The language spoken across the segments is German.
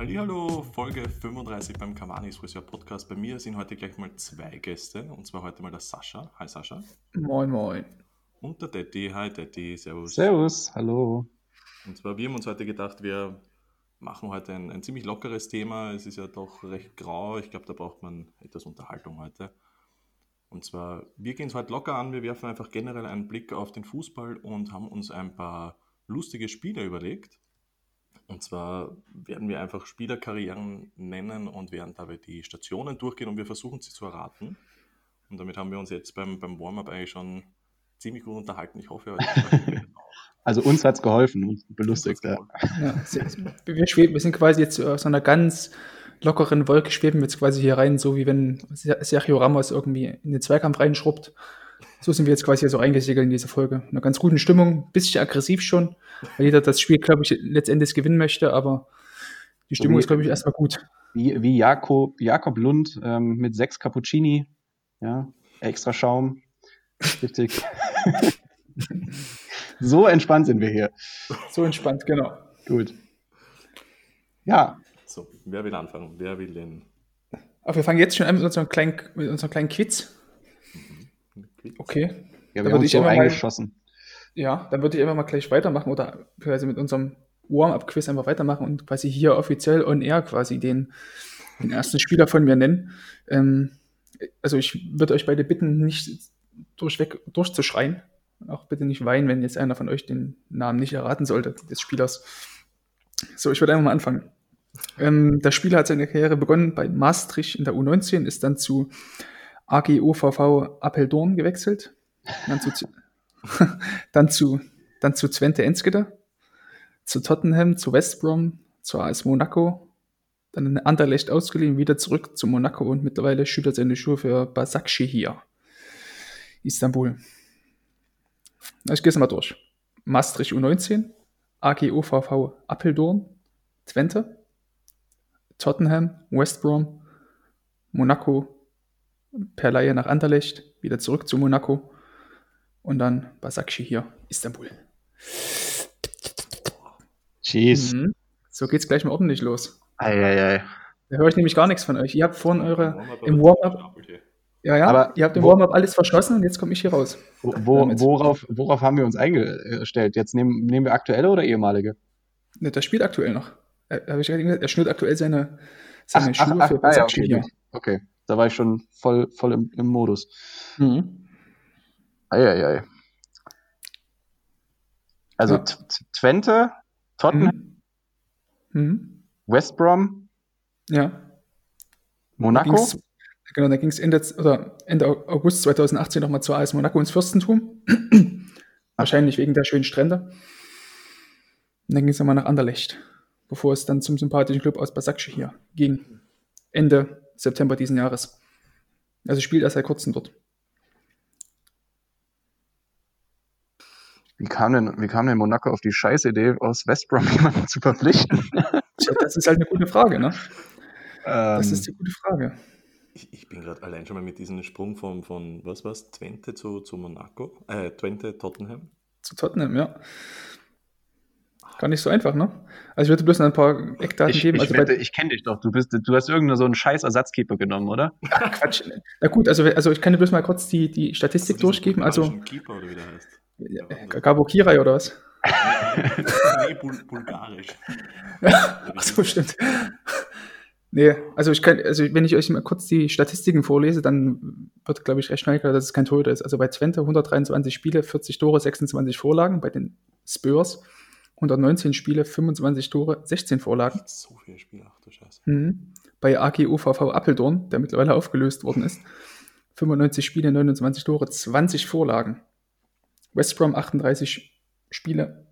Hallo, Folge 35 beim Kamanis Friseur Podcast. Bei mir sind heute gleich mal zwei Gäste und zwar heute mal der Sascha. Hi Sascha. Moin, moin. Und der Detti. Hi Detti, servus. Servus, hallo. Und zwar, wir haben uns heute gedacht, wir machen heute ein, ein ziemlich lockeres Thema. Es ist ja doch recht grau. Ich glaube, da braucht man etwas Unterhaltung heute. Und zwar, wir gehen es heute locker an. Wir werfen einfach generell einen Blick auf den Fußball und haben uns ein paar lustige Spiele überlegt. Und zwar werden wir einfach Spielerkarrieren nennen und werden dabei die Stationen durchgehen und wir versuchen sie zu erraten. Und damit haben wir uns jetzt beim, beim Warm-up eigentlich schon ziemlich gut unterhalten. Ich hoffe, heute Also uns hat es geholfen, uns belustigt. Ja. Ja, wir, schweben, wir sind quasi jetzt aus einer ganz lockeren Wolke, schweben jetzt quasi hier rein, so wie wenn Sergio Ramos irgendwie in den Zweikampf reinschrubbt. So sind wir jetzt quasi hier so reingesegelt in diese Folge. In einer ganz guten Stimmung, bisschen aggressiv schon, weil jeder das Spiel, glaube ich, letztendlich gewinnen möchte, aber die Stimmung wie, ist, glaube ich, erstmal gut. Wie, wie Jakob, Jakob Lund ähm, mit sechs Cappuccini, ja, extra Schaum. Richtig. so entspannt sind wir hier. So entspannt, genau. Gut. Ja. So, wer will anfangen? Wer will den? Aber wir fangen jetzt schon an mit unserem kleinen, mit unserem kleinen Quiz. Okay. Ja, wir haben uns so eingeschossen. Mal, ja, dann würde ich einfach mal gleich weitermachen oder quasi mit unserem Warm-Up-Quiz einfach weitermachen und quasi hier offiziell on air quasi den, den ersten Spieler von mir nennen. Ähm, also ich würde euch beide bitten, nicht durchweg durchzuschreien. Auch bitte nicht weinen, wenn jetzt einer von euch den Namen nicht erraten sollte des Spielers. So, ich würde einfach mal anfangen. Ähm, der Spieler hat seine Karriere begonnen bei Maastricht in der U19, ist dann zu AGOVV Apeldoorn gewechselt, dann zu, dann zu, dann zu Twente Enskede, zu Tottenham, zu West Brom, zu AS Monaco, dann in Anderlecht ausgeliehen, wieder zurück zu Monaco und mittlerweile schüttet seine Schuhe für Basakci hier, Istanbul. Ich gehe es mal durch. Maastricht U19, AGOVV Apeldoorn, Twente, Tottenham, West Brom, Monaco, per Laie nach Anderlecht, wieder zurück zu Monaco und dann Basakci hier, Istanbul. Jeez. Mhm. So geht's gleich mal ordentlich los. Eieiei. Da höre ich nämlich gar nichts von euch. Ihr habt vorhin eure im Warm-up. Ja, ja, aber ihr habt im Warm-up alles verschlossen und jetzt komme ich hier raus. Wo, wo, worauf, worauf haben wir uns eingestellt? Jetzt nehmen, nehmen wir aktuelle oder ehemalige? Ne, das spielt aktuell noch. Er, ich gesagt, er schnürt aktuell seine, seine ach, Schuhe ach, für ach, ja, okay, hier. Okay, da war ich schon voll, voll im, im Modus. Mhm. Eieiei. Also ja. Twente, Tottenham, mhm. mhm. West Brom, ja. Monaco. Da genau, da ging es Ende, Ende August 2018 nochmal zur AS Monaco ins Fürstentum. Wahrscheinlich wegen der schönen Strände. Und dann ging es nochmal nach Anderlecht, bevor es dann zum sympathischen Club aus Basakci hier ging. Ende September diesen Jahres. Also spielt er seit kurzem dort. Wie kam denn, wie kam denn Monaco auf die Scheißidee, aus West Brom jemanden zu verpflichten? Tja, das ist halt eine gute Frage, ne? Ähm, das ist die gute Frage. Ich, ich bin gerade allein schon mal mit diesem Sprung von, von was war's, Twente zu, zu Monaco, äh, Twente, Tottenham. Zu Tottenham, ja. Gar nicht so einfach, ne? Also ich würde bloß ein paar Eckdaten ich, geben. Ich, also wette, ich kenne dich doch. Du, bist, du hast irgendeinen so einen scheiß Ersatzkeeper genommen, oder? Ach, Quatsch. Na gut, also, also ich kann dir bloß mal kurz die, die Statistik also durchgeben. Also, Keeper oder wie der heißt. Ja, Gabo Kirai oder was? nee, Bul bulgarisch. Ach so, stimmt. Nee, also ich kann, also wenn ich euch mal kurz die Statistiken vorlese, dann wird, glaube ich, recht schnell klar, dass es kein Torhüter ist. Also bei Twente 123 Spiele, 40 Tore, 26 Vorlagen, bei den Spurs 119 Spiele, 25 Tore, 16 Vorlagen. So viele Spiele, ach du Scheiße. Mhm. Bei AGUVV Appeldorn, der mittlerweile aufgelöst worden ist, 95 Spiele, 29 Tore, 20 Vorlagen. West Brom 38 Spiele,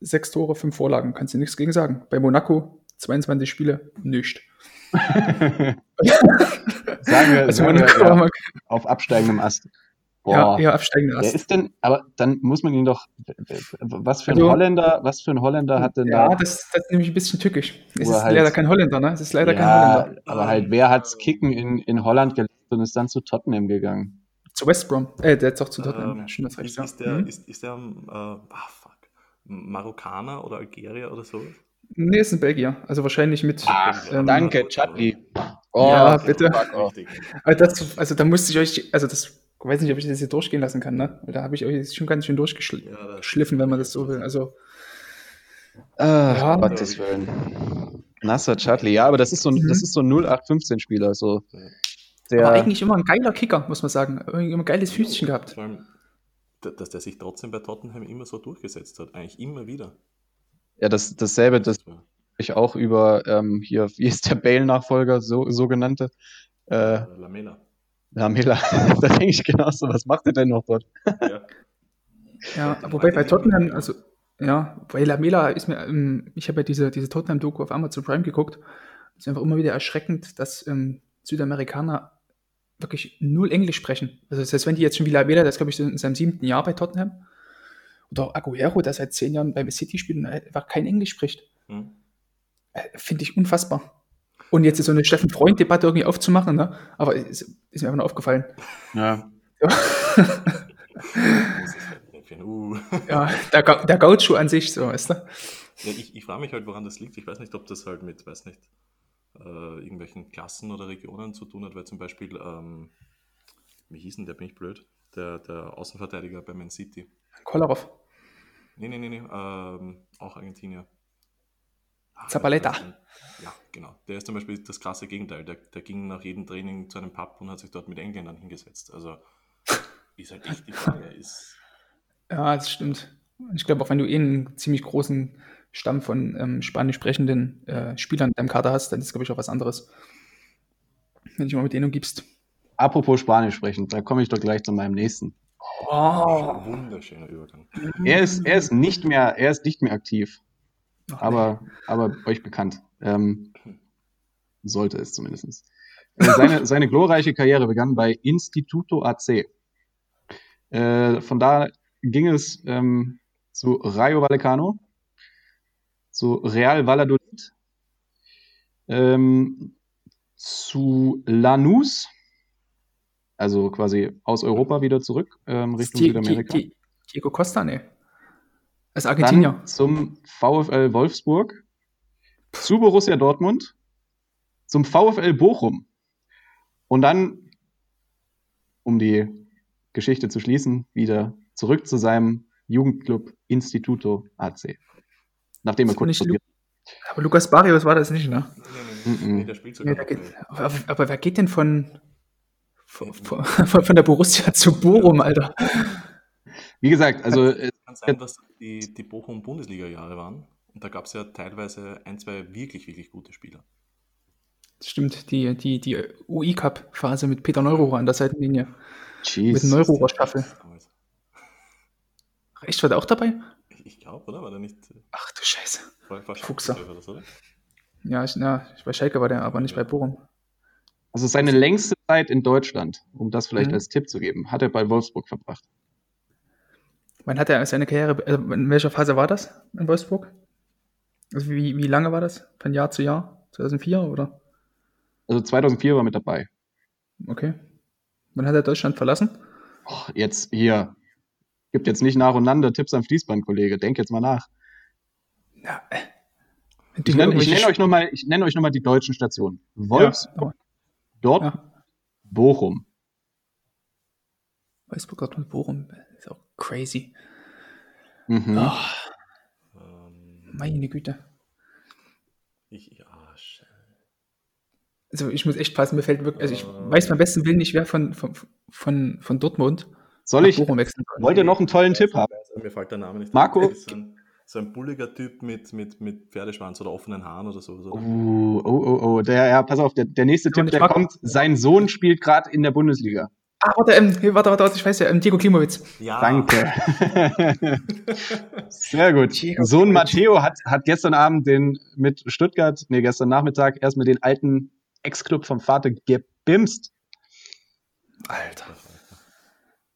6 Tore, 5 Vorlagen. Kannst du nichts gegen sagen. Bei Monaco 22 Spiele, nichts. sagen wir, also sagen wir ja, auf absteigendem Ast. Boah. Ja, eher absteigender Ast. Wer ist denn, aber dann muss man ihn doch, was für ein also, Holländer, was für ein Holländer hat denn ja, da? Ja, das, das ist nämlich ein bisschen tückisch. Es ist halt, leider kein Holländer, ne? Es ist leider ja, kein Holländer. aber halt, wer hat's Kicken in, in Holland gelernt und ist dann zu Tottenham gegangen? Zu West Brom. Äh, der ist doch zu Tottenham. Ähm, Schön, das ist, ist der, mhm. ist, ist der, äh, ah, fuck, Marokkaner oder Algerier oder so? Nee, ist ein Belgier. Also wahrscheinlich mit. Ach, ähm, danke, Chutney. Oh, ja, bitte. Richtig. Also, das, also da musste ich euch, also das, weiß nicht, ob ich das hier durchgehen lassen kann, ne? Weil da habe ich euch jetzt schon ganz schön durchgeschliffen, Ja, wenn man das so will. Also, Ach, Ja. Gottes Willen. Nasser Chutney, ja, aber das ist so ein, Mhm. das ist so ein 0815-Spieler. So. Der, aber eigentlich immer ein geiler Kicker, muss man sagen. Irgendwie immer ein geiles Füßchen gehabt. Vor allem, da- dass der sich trotzdem bei Tottenham immer so durchgesetzt hat. Eigentlich immer wieder. ja, das, dasselbe, das ich auch über ähm, hier, wie ist der Bale-Nachfolger, so, sogenannte? Äh, äh, Lamela. Lamela. da denke ich genauso, was macht er denn noch dort? Ja. Ja, wobei bei Tottenham, also, ja, bei Lamela ist mir, ähm, ich habe ja diese, diese Tottenham-Doku auf Amazon Prime geguckt. Es ist einfach immer wieder erschreckend, dass ähm, Südamerikaner wirklich null Englisch sprechen. Also, das heißt, wenn die jetzt schon wie Lamela, das glaube ich in seinem siebten Jahr bei Tottenham, oder auch Aguero, der seit zehn Jahren beim City spielt und einfach kein Englisch spricht, Hm. äh, finde ich unfassbar. Und jetzt so eine Steffen Freund-Debatte irgendwie aufzumachen, ne? aber ist, ist mir einfach nur aufgefallen. Ja. Ja. Uh. ja, der, Ga der Gaucho an sich, so, weißt du? Ja, ich ich frage mich halt, woran das liegt. Ich weiß nicht, ob das halt mit, weiß nicht, äh, irgendwelchen Klassen oder Regionen zu tun hat, weil zum Beispiel, ähm, wie hieß denn der, bin ich blöd, der, der Außenverteidiger bei Man City. Kolarov. Nee, nee, nee, nee, ähm, auch Argentinier. Zabaleta. Ja, genau. Der ist zum Beispiel das krasse Gegenteil. Der, der ging nach jedem Training zu einem Pub und hat sich dort mit Engländern hingesetzt. Also ist halt echt die Frage. Ist, Ja, das stimmt. Ich glaube, auch wenn du eh einen ziemlich großen Stamm von ähm, spanisch sprechenden äh, Spielern in deinem Kader hast, dann ist, glaube ich, auch was anderes. Wenn du dich mal mit denen umgibst. Apropos Spanisch sprechen, da komme ich doch gleich zu meinem nächsten. Oh, wunderschöner Übergang. Er ist, er ist nicht mehr, er ist nicht mehr aktiv, Ach, aber, aber euch bekannt. Ähm, sollte es zumindest. Äh, Seine, seine glorreiche Karriere begann bei Instituto AC. Äh, von da ging es ähm, zu Rayo Vallecano, zu Real Valladolid, ähm, zu Lanús, also quasi aus Europa wieder zurück ähm, Richtung Südamerika. die- die- Diego Costa, ne. Als Argentinier. Dann zum VfL Wolfsburg, zu Borussia Dortmund, zum VfL Bochum und dann, um die Geschichte zu schließen, wieder zurück zu seinem Jugendclub Instituto AC. Nachdem er kurz nicht studiert. Aber Lukas Barrios war das nicht, ne? Nee, nee, nee, nee, der spielt sogar Nee, aber, aber wer geht denn von, von, von, von der Borussia zu Bochum, Alter? Wie gesagt, also äh, kann sein, dass die, die Bochum-Bundesliga-Jahre waren. Und da gab es ja teilweise ein, zwei wirklich, wirklich gute Spieler. Das stimmt, die, die, die UI-Cup-Phase mit Peter Neururer an der Seitenlinie. Mit jeez. Neururer-Staffel. Damals. Echt, war der auch dabei? Ich, ich glaube, oder? War der nicht äh, Ach du Scheiße. war, war Fuchser. Ja, ich, na, bei Schalke war der, aber nicht bei Bochum. Also seine längste Zeit in Deutschland, um das vielleicht Mhm. als Tipp zu geben, hat er bei Wolfsburg verbracht. Wann hat er seine Karriere, also in welcher Phase war das in Wolfsburg? Also wie, wie lange war das? Von Jahr zu Jahr? 2004 oder? Also 2004 war mit dabei. Okay. Wann hat er Deutschland verlassen? Och, jetzt hier. Gibt jetzt nicht nacheinander Tipps am Fließband, Kollege. Denk jetzt mal nach. Ja, äh. Ich nenne, ich nenne euch nochmal nenn euch noch mal die deutschen Stationen. Wolfsburg, Ja, Dortmund, ja. Bochum. Wolfsburg, Dortmund, Bochum. Ist auch crazy. Mhm. Ah, Ähm, meine Güte. ich, ja, scheiße. Also ich muss echt passen, mir fällt wirklich, also ich Äh. weiß beim besten Willen nicht, wer von, von, von, von Dortmund Soll nach ich, wollt ihr noch einen tollen Tipp haben? Also, mir fällt der Name nicht. Marco? So ein, so ein bulliger Typ mit, mit, mit Pferdeschwanz oder offenen Haaren oder so. Oder? Oh, oh, oh, oh. Der, ja, pass auf, der, der nächste Tipp, der kommt. Sein Sohn spielt gerade in der Bundesliga. Ah, warte, ähm, warte, warte, warte, ich weiß ja, ähm, Diego Klimowitz. Ja. Danke. Sehr gut. Sohn. Matteo hat, hat gestern Abend den mit Stuttgart, nee, gestern Nachmittag erstmal den alten Ex-Club vom Vater gebimst. Alter.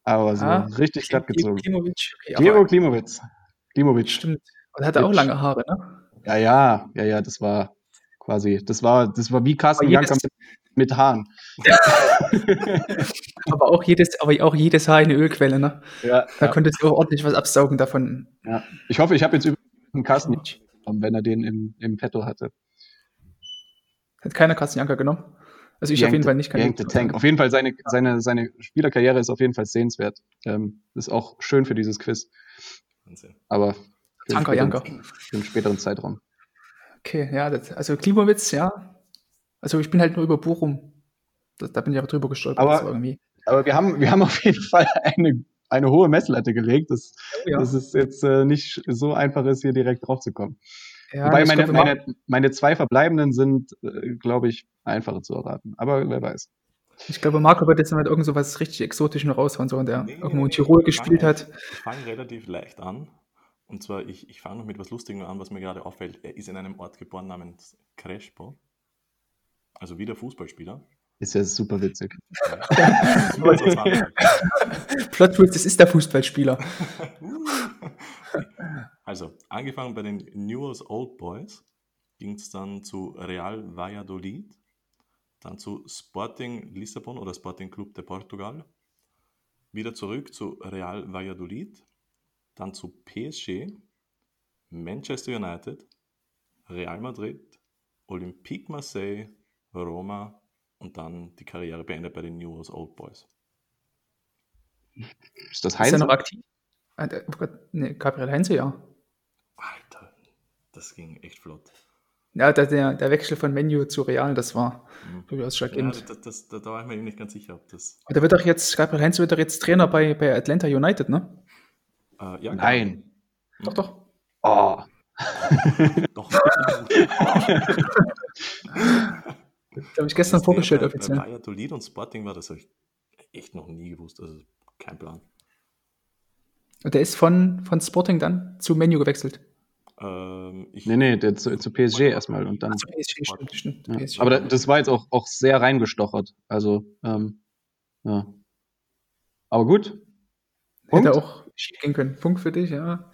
Aber so Ah, richtig glatt Diego gezogen. Klimowitz. Okay, Diego Klimowitz. Klimowitz. Stimmt. Und er hatte auch lange Haare, ne? Ja, ja, ja, ja, das war quasi, das war, das war wie Carsten Janker mit, Haaren. Aber auch jedes, aber auch jedes Haar eine Ölquelle, ne? Ja, Da ja, konntest du auch ordentlich was absaugen davon. ja. Ich hoffe, ich habe jetzt übrigens Carsten haben, wenn er den im, im Petto hatte. Hat keiner Kastenjanka genommen? Also ich auf jeden Fall nicht. Kann Tank. Auf jeden Fall seine, seine, seine Spielerkarriere ist auf jeden Fall sehenswert. Ähm, ist auch schön für dieses Quiz. Wahnsinn. Aber für Tanker Janker. Für einen späteren Zeitraum. Okay, ja, das, also Klimowitz, ja. Also ich bin halt nur über Bochum. Da, da bin ich aber drüber gestolpert. Aber, aber wir, haben, wir haben auf jeden Fall eine, eine hohe Messlatte gelegt, dass, oh, ja. dass es jetzt äh, nicht so einfach ist, hier direkt drauf zu kommen. Ja, Wobei meine, meine, meine zwei verbleibenden sind, äh, glaube ich, einfacher zu erraten. Aber wer weiß. Ich glaube, Marco wird jetzt mal irgend so was richtig Exotisches raushauen, so, der nee, irgendwo in Tirol gespielt hat. Ich fange relativ leicht an. Und zwar, ich, ich fange noch mit was Lustigem an, was mir gerade auffällt. Er ist in einem Ort geboren namens Crespo. Also wieder Fußballspieler. Ist ja super witzig. Plot Twist, das ist der Fußballspieler. also, angefangen bei den Newell's Old Boys ging es dann zu Real Valladolid, dann zu Sporting Lissabon oder Sporting Club de Portugal, wieder zurück zu Real Valladolid, dann zu PSG, Manchester United, Real Madrid, Olympique Marseille, Roma und dann die Karriere beendet bei den News Old Boys. Ist das Heinz? Ist er noch aktiv? Ah, oh nee, Gabriel Heinze, ja. Alter, das ging echt flott. Ja, der, der, der Wechsel von Menu zu Real, das war mhm. durchaus schockierend. Ja, das, das, da, da war ich mir nicht ganz sicher, ob das. Aber der wird doch jetzt, Gabriel Heinze wird doch jetzt Trainer bei, bei Atlanta United, ne? Äh, ja, Nein. Doch, doch. Oh. doch. Habe ich gestern vorgestellt offiziell. Bei Valladolid und Sporting war das habe ich echt noch nie gewusst. Also kein Plan. Und der ist von, von Sporting dann zu Menu gewechselt. Ähm, nee, nee, der zu, zu PSG erstmal und dann. Ach, zu PSG, stimmt, stimmt. Ja. PSG. Aber das war jetzt auch, auch sehr reingestochert. Also, ähm, ja. Aber gut. Punkt? Hätte auch schief gehen können. Punkt für dich, ja.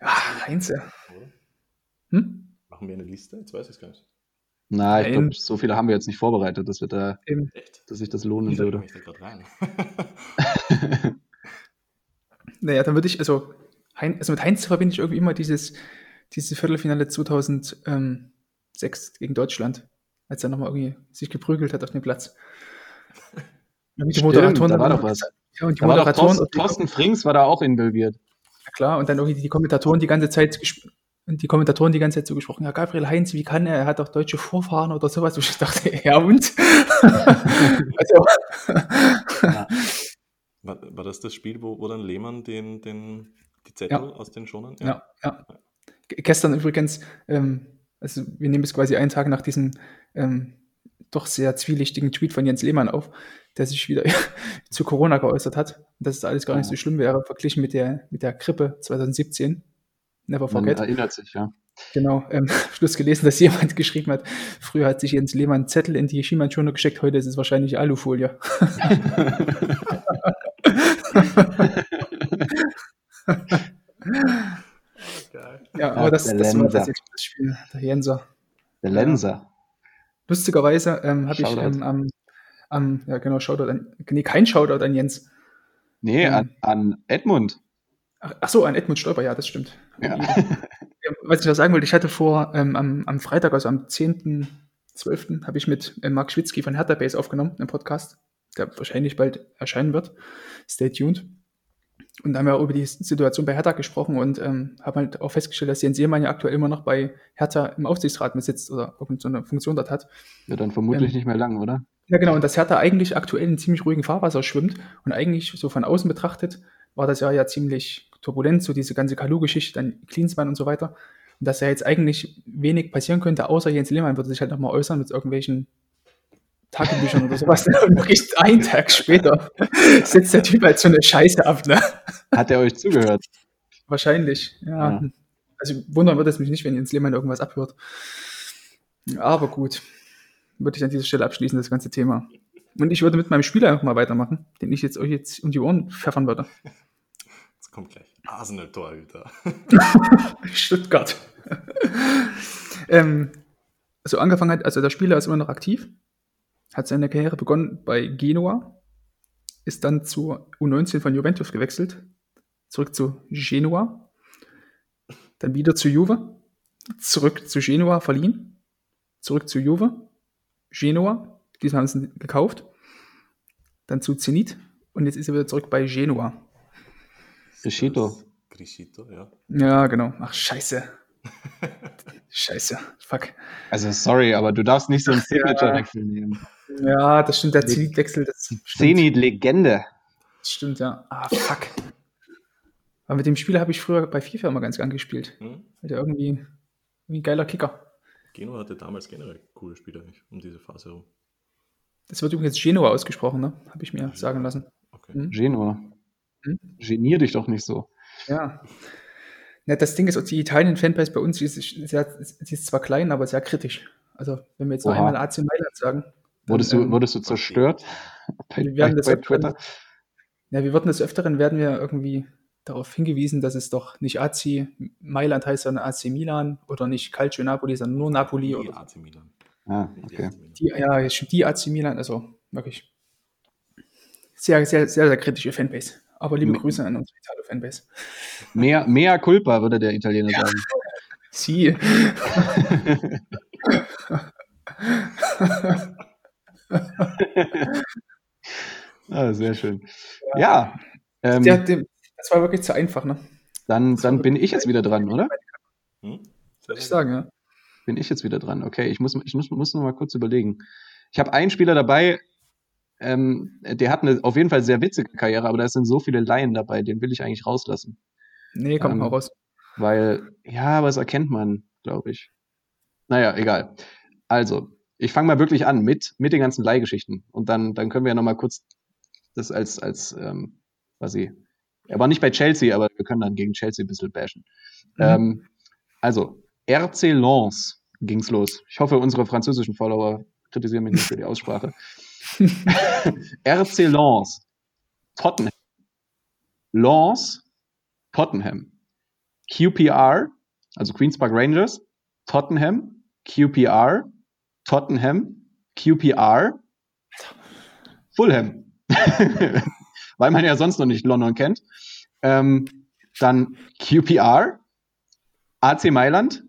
Ja, Heinze. Hm? Machen wir eine Liste? Jetzt weiß ich es gar nicht. Na, ich glaube, so viele haben wir jetzt nicht vorbereitet, dass wir da, Eben. dass sich das lohnen ich würde. Da rein. naja, dann würde ich, also, hein, also mit Heinz verbinde ich irgendwie immer dieses, dieses Viertelfinale 2006 gegen Deutschland, als er nochmal irgendwie sich geprügelt hat auf dem Platz. Mit Stimmt, Moderatoren da war doch was. Ja, und die da Moderatoren. Thorsten, Thorsten Frings war da auch involviert. Ja, klar, und dann irgendwie die Kommentatoren die ganze Zeit und die Kommentatoren die ganze Zeit so gesprochen, ja, Gabriel Heinz, wie kann er? Er hat doch deutsche Vorfahren oder sowas. Und ich dachte, ja und? also, ja. war, war, das das Spiel, wo, wo dann Lehmann den, den, die Zettel ja. aus den Schonern? Ja, ja. ja. Gestern übrigens, ähm, also wir nehmen es quasi einen Tag nach diesem ähm, doch sehr zwielichtigen Tweet von Jens Lehmann auf, der sich wieder zu Corona geäußert hat, dass es alles gar nicht so schlimm wäre, verglichen mit der, mit der Grippe 2017 Never forget. Man erinnert sich, ja. Genau, ähm, Schluss gelesen, dass jemand geschrieben hat, früher hat sich Jens Lehmann Zettel in die Schienbeinschoner gesteckt, heute ist es wahrscheinlich Alufolie. ja, aber das, das war das, das Spiel, der Jenser. Der Lenser. Lustigerweise ähm, habe ich ähm, am, am, ja genau, Shoutout an, nee, kein Shoutout an Jens. Nee, ähm, an, an Edmund. Ach, so, an Edmund Stolper, ja, das stimmt. Ja. Was ich noch sagen wollte, ich hatte vor, ähm, am, am Freitag, also am 10.12., habe ich mit äh, Mark Schwitzky von Hertha Base aufgenommen, einen Podcast, der wahrscheinlich bald erscheinen wird. Stay tuned. Und da haben wir über die Situation bei Hertha gesprochen und ähm, haben halt auch festgestellt, dass Jens Seemann ja aktuell immer noch bei Hertha im Aufsichtsrat sitzt oder irgendeine Funktion dort hat. Ja, dann vermutlich ähm, nicht mehr lang, oder? Ja, genau. Und dass Hertha eigentlich aktuell in ziemlich ruhigen Fahrwasser schwimmt und eigentlich so von außen betrachtet war das Jahr ja ziemlich turbulent, so diese ganze Kalu-Geschichte, dann Klinsmann und so weiter. Und dass ja jetzt eigentlich wenig passieren könnte, außer Jens Lehmann würde sich halt nochmal äußern mit irgendwelchen Tagebüchern oder sowas. Und wirklich einen Tag später setzt der Typ halt so eine Scheiße ab. Ne? Hat er euch zugehört? Wahrscheinlich, ja. ja. Also wundern würde es mich nicht, wenn Jens Lehmann irgendwas abhört. Aber gut, würde ich an dieser Stelle abschließen, das ganze Thema. Und ich würde mit meinem Spieler einfach mal weitermachen, den ich jetzt euch jetzt um die Ohren pfeffern würde. Kommt gleich Arsenal-Torhüter. Stuttgart. ähm, also angefangen hat, also der Spieler ist immer noch aktiv, hat seine Karriere begonnen bei Genua, ist dann zur U19 von Juventus gewechselt, zurück zu Genua, dann wieder zu Juve, zurück zu Genua verliehen, zurück zu Juve, Genua, diesmal haben sie ihn gekauft, dann zu Zenit und jetzt ist er wieder zurück bei Genua. Crescito. Crescito, ja. Ja, genau. Ach, scheiße. scheiße. Fuck. Also sorry, aber du darfst nicht so einen Signature-Wechsel nehmen. Ja, das stimmt, der Zenit-Wechsel. Zenit-Legende. Das stimmt, ja. Ah, fuck. Aber mit dem Spieler habe ich früher bei FIFA immer ganz gern gespielt. Hm? Weil der irgendwie, irgendwie ein geiler Kicker. Genua hatte damals generell coole Spieler um diese Phase herum. Das wird übrigens Genua ausgesprochen, ne? Habe ich mir sagen lassen. Okay. Hm? Genua. Hm? Genier dich doch nicht so. Ja. Na, das Ding ist, die Italien-Fanbase bei uns, die ist, sehr, die ist zwar klein, aber sehr kritisch. Also, wenn wir jetzt noch einmal AC Mailand sagen. dann, Wurdest du, ähm, wurdest du zerstört? Bei, Wir werden bei, das bei öfteren- Twitter? Ja, wir wurden des Öfteren werden wir irgendwie darauf hingewiesen, dass es doch nicht AC Mailand heißt, sondern AC Milan oder nicht Calcio Napoli, sondern nur Napoli Die oder. AC Milan. Ah, okay. Die, ja, die AC Milan, also wirklich sehr, sehr, sehr, sehr kritische Fanbase. Aber liebe Grüße an unsere Italo-Fanbase. Mehr, mehr Culpa, würde der Italiener sagen. Sie. Ah, sehr schön. Ja, ähm, Der, dem, das war wirklich zu einfach, ne? dann, dann bin ich jetzt wieder dran, oder? Hm? Würde ich sagen, ja. Bin ich jetzt wieder dran? Okay, ich muss, ich muss, muss noch mal kurz überlegen. Ich habe einen Spieler dabei, ähm, der hat eine auf jeden Fall sehr witzige Karriere, aber da sind so viele Laien dabei, den will ich eigentlich rauslassen. Nee, kommt Ähm, mal raus. Weil, ja, aber das erkennt man, glaube ich. Naja, egal. Also, ich fange mal wirklich an mit, mit den ganzen Leihgeschichten. Und dann, dann können wir ja noch mal kurz das als, als ähm, quasi, er war nicht bei Chelsea, aber wir können dann gegen Chelsea ein bisschen bashen. Mhm. Ähm, also, RC Lens ging's los. Ich hoffe, unsere französischen Follower kritisieren mich nicht für die Aussprache. RC Lens, Tottenham. Lens, Tottenham. QPR, also Queen's Park Rangers, Tottenham, QPR, Tottenham, QPR, Fulham. Weil man ja sonst noch nicht London kennt. Ähm, dann QPR, AC Mailand,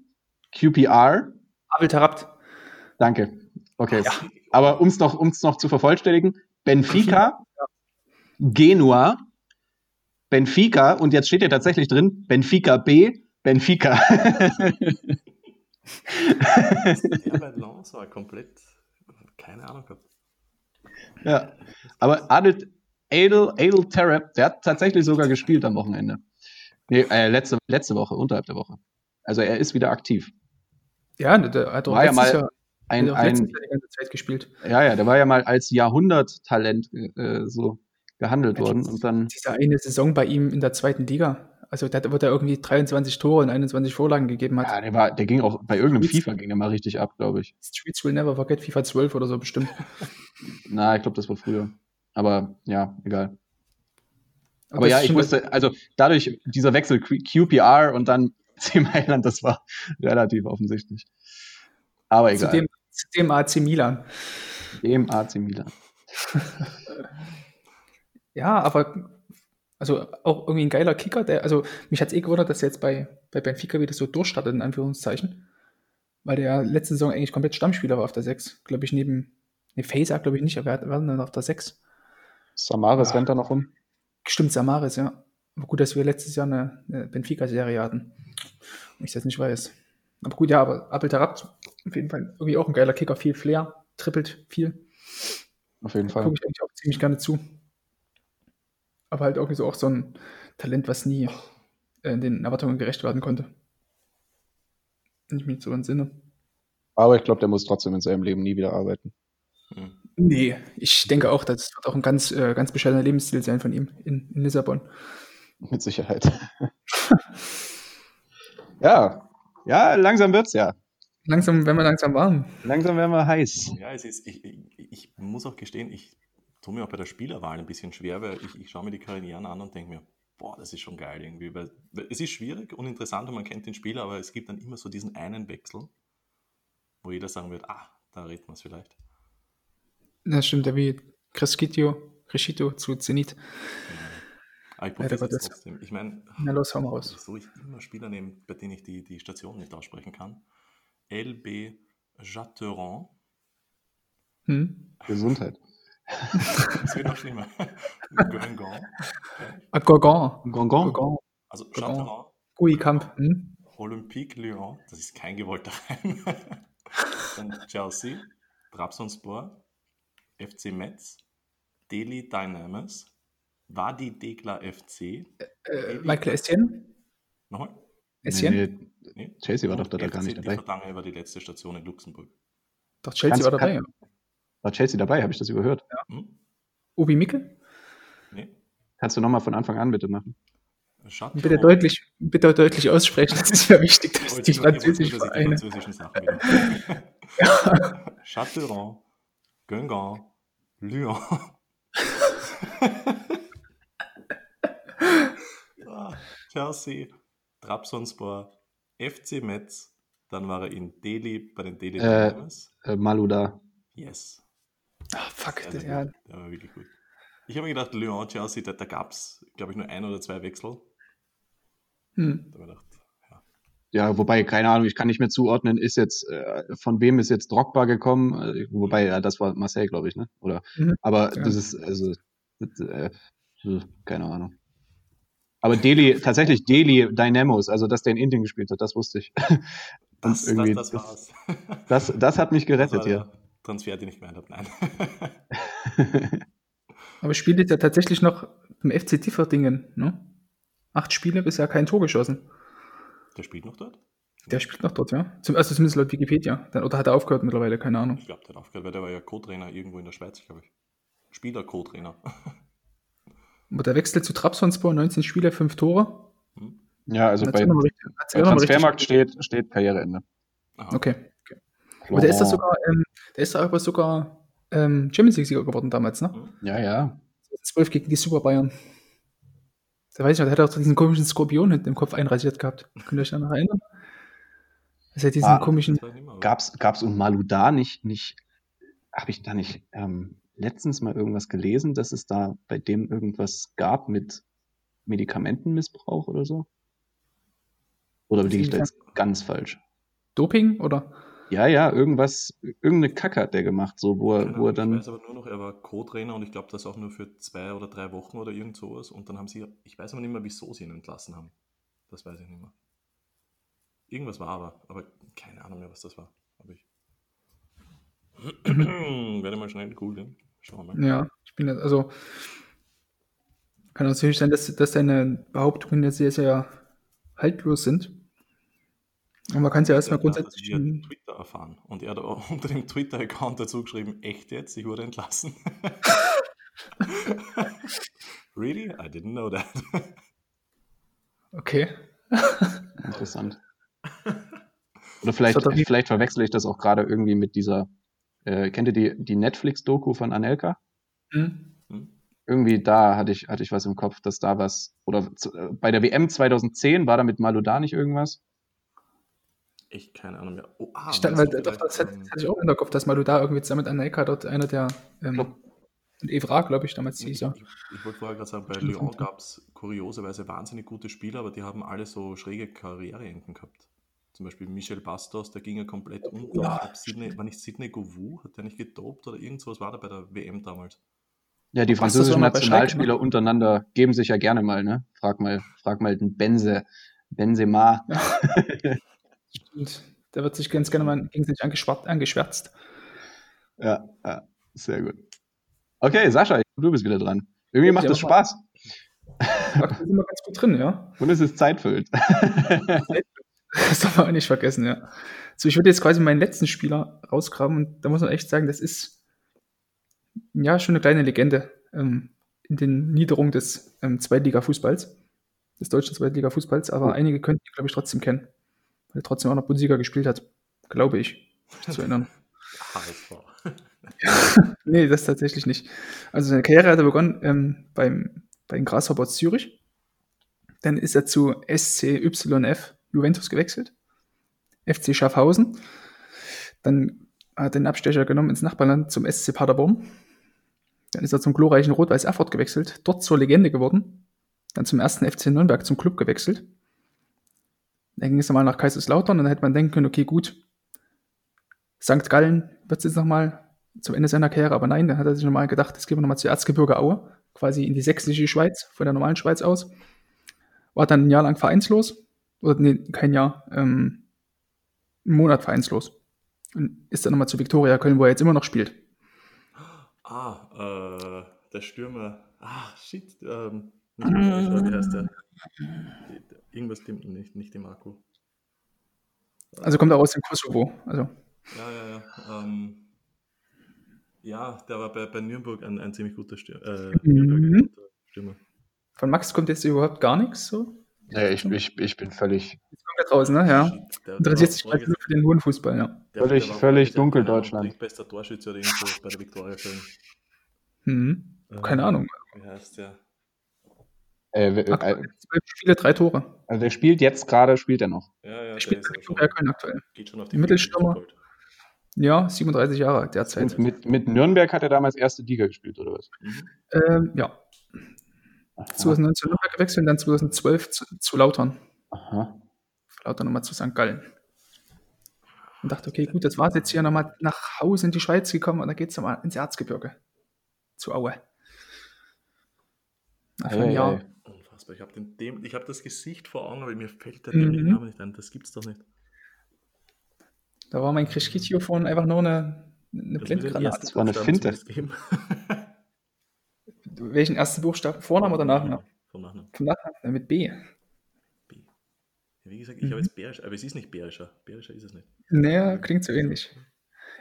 QPR, Abel Tarabt. danke. Okay. Aber um es noch, um's noch zu vervollständigen, Benfica, Genua, Benfica und jetzt steht ja tatsächlich drin, Benfica B, Benfica. Lens war komplett, keine Ahnung gehabt. ja. Aber Adel, Adel, Adel Terep, der hat tatsächlich sogar gespielt am Wochenende. Nee, äh, letzte, letzte Woche, unterhalb der Woche. Also er ist wieder aktiv. Ja, der hat doch War ja letztes, mal Jahr, Ein, letztes ein, die ganze Zeit gespielt. ja, ja, der war ja mal als Jahrhunderttalent äh, so gehandelt worden und dann, Diese eine Saison bei ihm in der zweiten Liga. Also da wird er irgendwie 23 Tore und 21 Vorlagen gegeben hat. ja, der war, der ging auch bei irgendeinem FIFA ging der mal richtig ab, glaube ich. Streets will never forget FIFA 12 oder so bestimmt. Na, ich glaube, das war früher. Aber ja, egal. Aber das ja, ich wusste, also dadurch dieser Wechsel QPR und dann C Mailand, das war relativ offensichtlich. Aber egal. Zudem, zudem AC Milan. Dem AC Milan. Ja, aber also auch irgendwie ein geiler Kicker, der, also mich hat es eh gewundert, dass er jetzt bei, bei Benfica wieder so durchstartet, in Anführungszeichen. Weil der ja letzte Saison eigentlich komplett Stammspieler war auf der 6. Glaube ich, neben, ne, Faser glaube ich nicht, aber wer dann auf der 6? Samaris Ah. rennt da noch rum. Stimmt, Samaris, ja. Aber gut, dass wir letztes Jahr eine, eine Benfica-Serie hatten. Und ich das nicht weiß. Aber gut, ja, aber Abel Tarabt, auf jeden Fall irgendwie auch ein geiler Kicker, viel Flair, trippelt viel. Auf jeden Fall. Gucke ich eigentlich auch ziemlich gerne zu. Aber halt irgendwie so auch so ein Talent, was nie äh, den Erwartungen gerecht werden konnte. Wenn ich mich so entsinne. Aber ich glaube, der muss trotzdem in seinem Leben nie wieder arbeiten. Hm. Nee, ich denke auch, das wird auch ein ganz, äh, ganz bescheidener Lebensstil sein von ihm in, in Lissabon. Mit Sicherheit. ja. Ja, langsam wird's ja. Langsam, wenn wir langsam warm. Langsam werden wir heiß. Ja, es ist, ich, ich, ich muss auch gestehen, ich tue mir auch bei der Spielerwahl ein bisschen schwer, weil ich, ich schaue mir die Karrieren an und denke mir, boah, das ist schon geil irgendwie. Weil, weil es ist schwierig und interessant und man kennt den Spieler, aber es gibt dann immer so diesen einen Wechsel, wo jeder sagen wird, ah, da redet man es vielleicht. Das stimmt ja wie Crescitio, Crescito zu Zenit. Aber ich Ja, der. Ich meine, Na los, hau mal raus. wieso ich immer Spieler nehme, bei denen ich die, die Station nicht aussprechen kann. LB Jatteron. Hm? Gesundheit. Das wird noch schlimmer. Guingamp. Ah, Gorgon. Gongon. Gorgon. Also Guingamp. Jatteron. Gui Kamp. Hm? Olympique Lyon, das ist kein gewollter Reim. Dann Chelsea, Trabzonspor, FC Metz, Delhi Dynamis, Wadi Degla FC. Äh, Michael Etienne? Nochmal? Etienne? Nee, Nee. Chelsea war doch da FC gar nicht dabei. Liefertange war die letzte Station in Luxemburg. Doch, Chelsea Ganz- war dabei. Ja. War Chelsea dabei? Habe ich das überhört? Hm? Obi Mickel? Nee. Kannst du nochmal von Anfang an bitte machen? Chatteron. Bitte deutlich, bitte deutlich aussprechen. Das ist ja wichtig, dass die ich- französischen dass ich die Vereine. französischen Sachen wieder. Chatteron, Guingamp, Lyon. Ah, Chelsea, Trabzonspor, FC Metz, dann war er in Delhi bei den Delhi Äh, Dynamis. Äh, Maluda. Yes. Ah, fuck. Sehr, Das, sehr ja, gut. Der war wirklich gut. Ich habe mir gedacht, Lyon, Chelsea, da, da gab es, glaube ich, nur ein oder zwei Wechsel. hm. Da habe ich gedacht, ja. Ja, wobei, keine Ahnung, ich kann nicht mehr zuordnen, ist jetzt, äh, von wem ist jetzt Drogba gekommen? Äh, wobei, ja, das war Marseille, glaube ich, ne? Oder, Mhm. aber Ja. das ist, also, das, äh, keine Ahnung. Aber Delhi, tatsächlich Delhi Dynamos, also dass der in Indien gespielt hat, das wusste ich. Und Das, irgendwie, das, das war's. das, das hat mich Das war gerettet hier. Transfer, den ich gemeint habe. Nein. Aber spielt jetzt ja tatsächlich noch im FC Differdingen, ne? Acht Spiele, bisher kein Tor geschossen. Der spielt noch dort? Der spielt noch dort, ja. Zum, also zumindest laut Wikipedia. Dann, oder hat er aufgehört mittlerweile, keine Ahnung. Ich glaube, der hat aufgehört, weil der war ja Co-Trainer irgendwo in der Schweiz, glaube ich. Spieler-Co-Trainer. Aber der wechselt zu Trabzonspor, 19 Spiele, 5 Tore. Ja, also bei, richtig- bei Transfermarkt steht, steht Karriereende. Aha. Okay. okay. Aber der ist da sogar, ähm, der ist da aber sogar ähm, Champions League-Sieger geworden damals, ne? Ja, ja. 12 gegen die Super Bayern. Da weiß ich noch, der hat auch diesen komischen Skorpion hinten im Kopf einrasiert gehabt. Könnt ihr euch daran erinnern? Das hat diesen Ah, komischen. Gab's, gab's um Maluda nicht, nicht, habe ich da nicht ähm, letztens mal irgendwas gelesen, dass es da bei dem irgendwas gab mit Medikamentenmissbrauch oder so? Oder liege ich da jetzt ganz falsch? Doping oder? Ja, ja, irgendwas, irgendeine Kacke hat der gemacht, so, wo er, Keine wo er dann. Ich weiß aber nur noch, er war Co-Trainer und ich glaube, das auch nur für zwei oder drei Wochen oder irgend sowas. Und dann haben sie, ich weiß aber nicht mehr, wieso sie ihn entlassen haben. Das weiß ich nicht mehr. Irgendwas war aber, aber keine Ahnung mehr, was das war. Werde mal schnell googeln. Schauen wir mal. Ja, ich bin jetzt, also. Kann natürlich sein, dass, dass seine Behauptungen jetzt sehr, sehr haltlos sind. Und man kann es ja erstmal grundsätzlich. via Twitter erfahren. Und er hat auch unter dem Twitter-Account dazu geschrieben, echt jetzt, ich wurde entlassen. really? I didn't know that. Okay. Interessant. Oder vielleicht, vielleicht verwechsel ich das auch gerade irgendwie mit dieser, äh, kennt ihr die, die Netflix-Doku von Anelka? Hm? Hm? Irgendwie da hatte ich, hatte ich was im Kopf, dass da was, oder zu, äh, bei der WM 2010 war da mit Maluda nicht irgendwas? Ich keine Ahnung mehr. Oh, ah, Stand, weißt weil, doch, das hatte, ähm, das hatte ich auch in der Kopf, dass Maluda irgendwie zusammen mit Anelka dort einer der. Ähm, Glaub- und Evra, glaube ich, damals Ich, hieß er. ich, ich wollte vorher gerade sagen, bei Lyon gab es kurioserweise wahnsinnig gute Spieler, aber die haben alle so schräge Karriereenden gehabt. Zum Beispiel Michel Bastos, der ging ja komplett unter. Ja. Sidney, war nicht Sidney Govou? Hat der nicht gedopt oder irgend sowas war da bei der WM damals? Ja, die französischen Schalke, Nationalspieler ne? untereinander geben sich ja gerne mal, ne? Frag mal, frag mal den Benze, Benzema. Und der wird sich ganz gerne mal gegenseitig angeschwärzt. Ja, ja, sehr gut. Okay, Sascha, du bist wieder dran. Irgendwie macht Ja, das. Spaß Aktuell sind wir ganz gut drin, ja. und es ist zeitfüllt. Das darf man auch nicht vergessen, ja. So, ich würde jetzt quasi meinen letzten Spieler rausgraben und da muss man echt sagen, das ist ja schon eine kleine Legende ähm, in den Niederungen des ähm, Zweitliga-Fußballs, des deutschen Zweitliga-Fußballs, aber Oh. einige könnten ihn, glaube ich, trotzdem kennen, weil er trotzdem auch noch Bundesliga gespielt hat, glaube ich, zu erinnern. HSV. Nee, das tatsächlich nicht. Also seine Karriere hat er begonnen ähm, beim, bei den Grasshoppers Zürich. Dann ist er zu SCYF Juventus gewechselt. FC Schaffhausen. Dann hat er den Abstecher genommen ins Nachbarland zum SC Paderborn. Dann ist er zum glorreichen Rot-Weiß Erfurt gewechselt, dort zur Legende geworden. dann zum ersten FC Nürnberg zum Club gewechselt. Dann ging es nochmal nach Kaiserslautern und dann hätte man denken können, okay, gut, St. Gallen wird es jetzt nochmal zum Ende seiner Karriere, aber nein, dann hat er sich nochmal gedacht, jetzt gehen wir nochmal zur Erzgebirge Aue, quasi in die sächsische Schweiz, von der normalen Schweiz aus. War dann ein Jahr lang vereinslos, oder nee, kein Jahr, ähm, einen Monat vereinslos. Und ist dann nochmal zu Viktoria Köln, wo er jetzt immer noch spielt. Ah, äh, der Stürmer. Ah, shit. Ähm, nicht mehr, wie heißt der? Irgendwas stimmt nicht, nicht im Akku. Also kommt er aus dem Kosovo. Also. Ja, ja, ja. Ähm, ja, der war bei, bei Nürnberg ein, ein ziemlich guter Stür äh, Mhm. guter Stürmer. Von Max kommt jetzt überhaupt gar nichts so. Nee, ich, ich, ich bin völlig, Jetzt kommt draußen, ne? Ja. Der- Interessiert der sich quasi nur für den hohen Fußball, ja. der- Völlig- der völlig dunkel, Deutschland. Drittbester Torschütze oder irgendwo bei der Viktoria Köln. Mhm. Keine Ahnung. Wie heißt der? äh, äh, zwölf Spiele, drei Tore. also der spielt jetzt gerade, spielt er noch. Ja, ja, der Er spielt ist bei aber schon, Viktoria Köln aktuell. geht schon auf die Mittelstürmer. 40 Gold. Ja, 37 Jahre derzeit. Und mit, mit Nürnberg hat er damals erste Liga gespielt, oder was? Mhm. Ähm, ja, 2019 zu Nürnberg gewechselt und dann 2012 zu, zu Lautern. Aha. Lautern nochmal zu St. Gallen. Und dachte, okay, gut, das war's jetzt hier nochmal nach Hause in die Schweiz gekommen und dann geht's nochmal ins Erzgebirge. Zu Aue. Nach einem Ei, ei, Jahr. ei. Unfassbar. Ich habe hab das Gesicht vor Augen, aber mir fällt der Mhm. Name nicht ein. Das gibt's doch nicht. Da war mein Krischkitio von einfach nur eine, eine Blindgranate. Das war eine Finte. Welchen ersten Buchstaben? Vorname oder Nachname? Vom Nachnamen. Vom Nachnamen? Ja, mit B. B. Ja, Wie gesagt, ich habe jetzt Bärisch, aber es ist nicht Bärischer. Bärischer ist es nicht. Naja, klingt so ähnlich.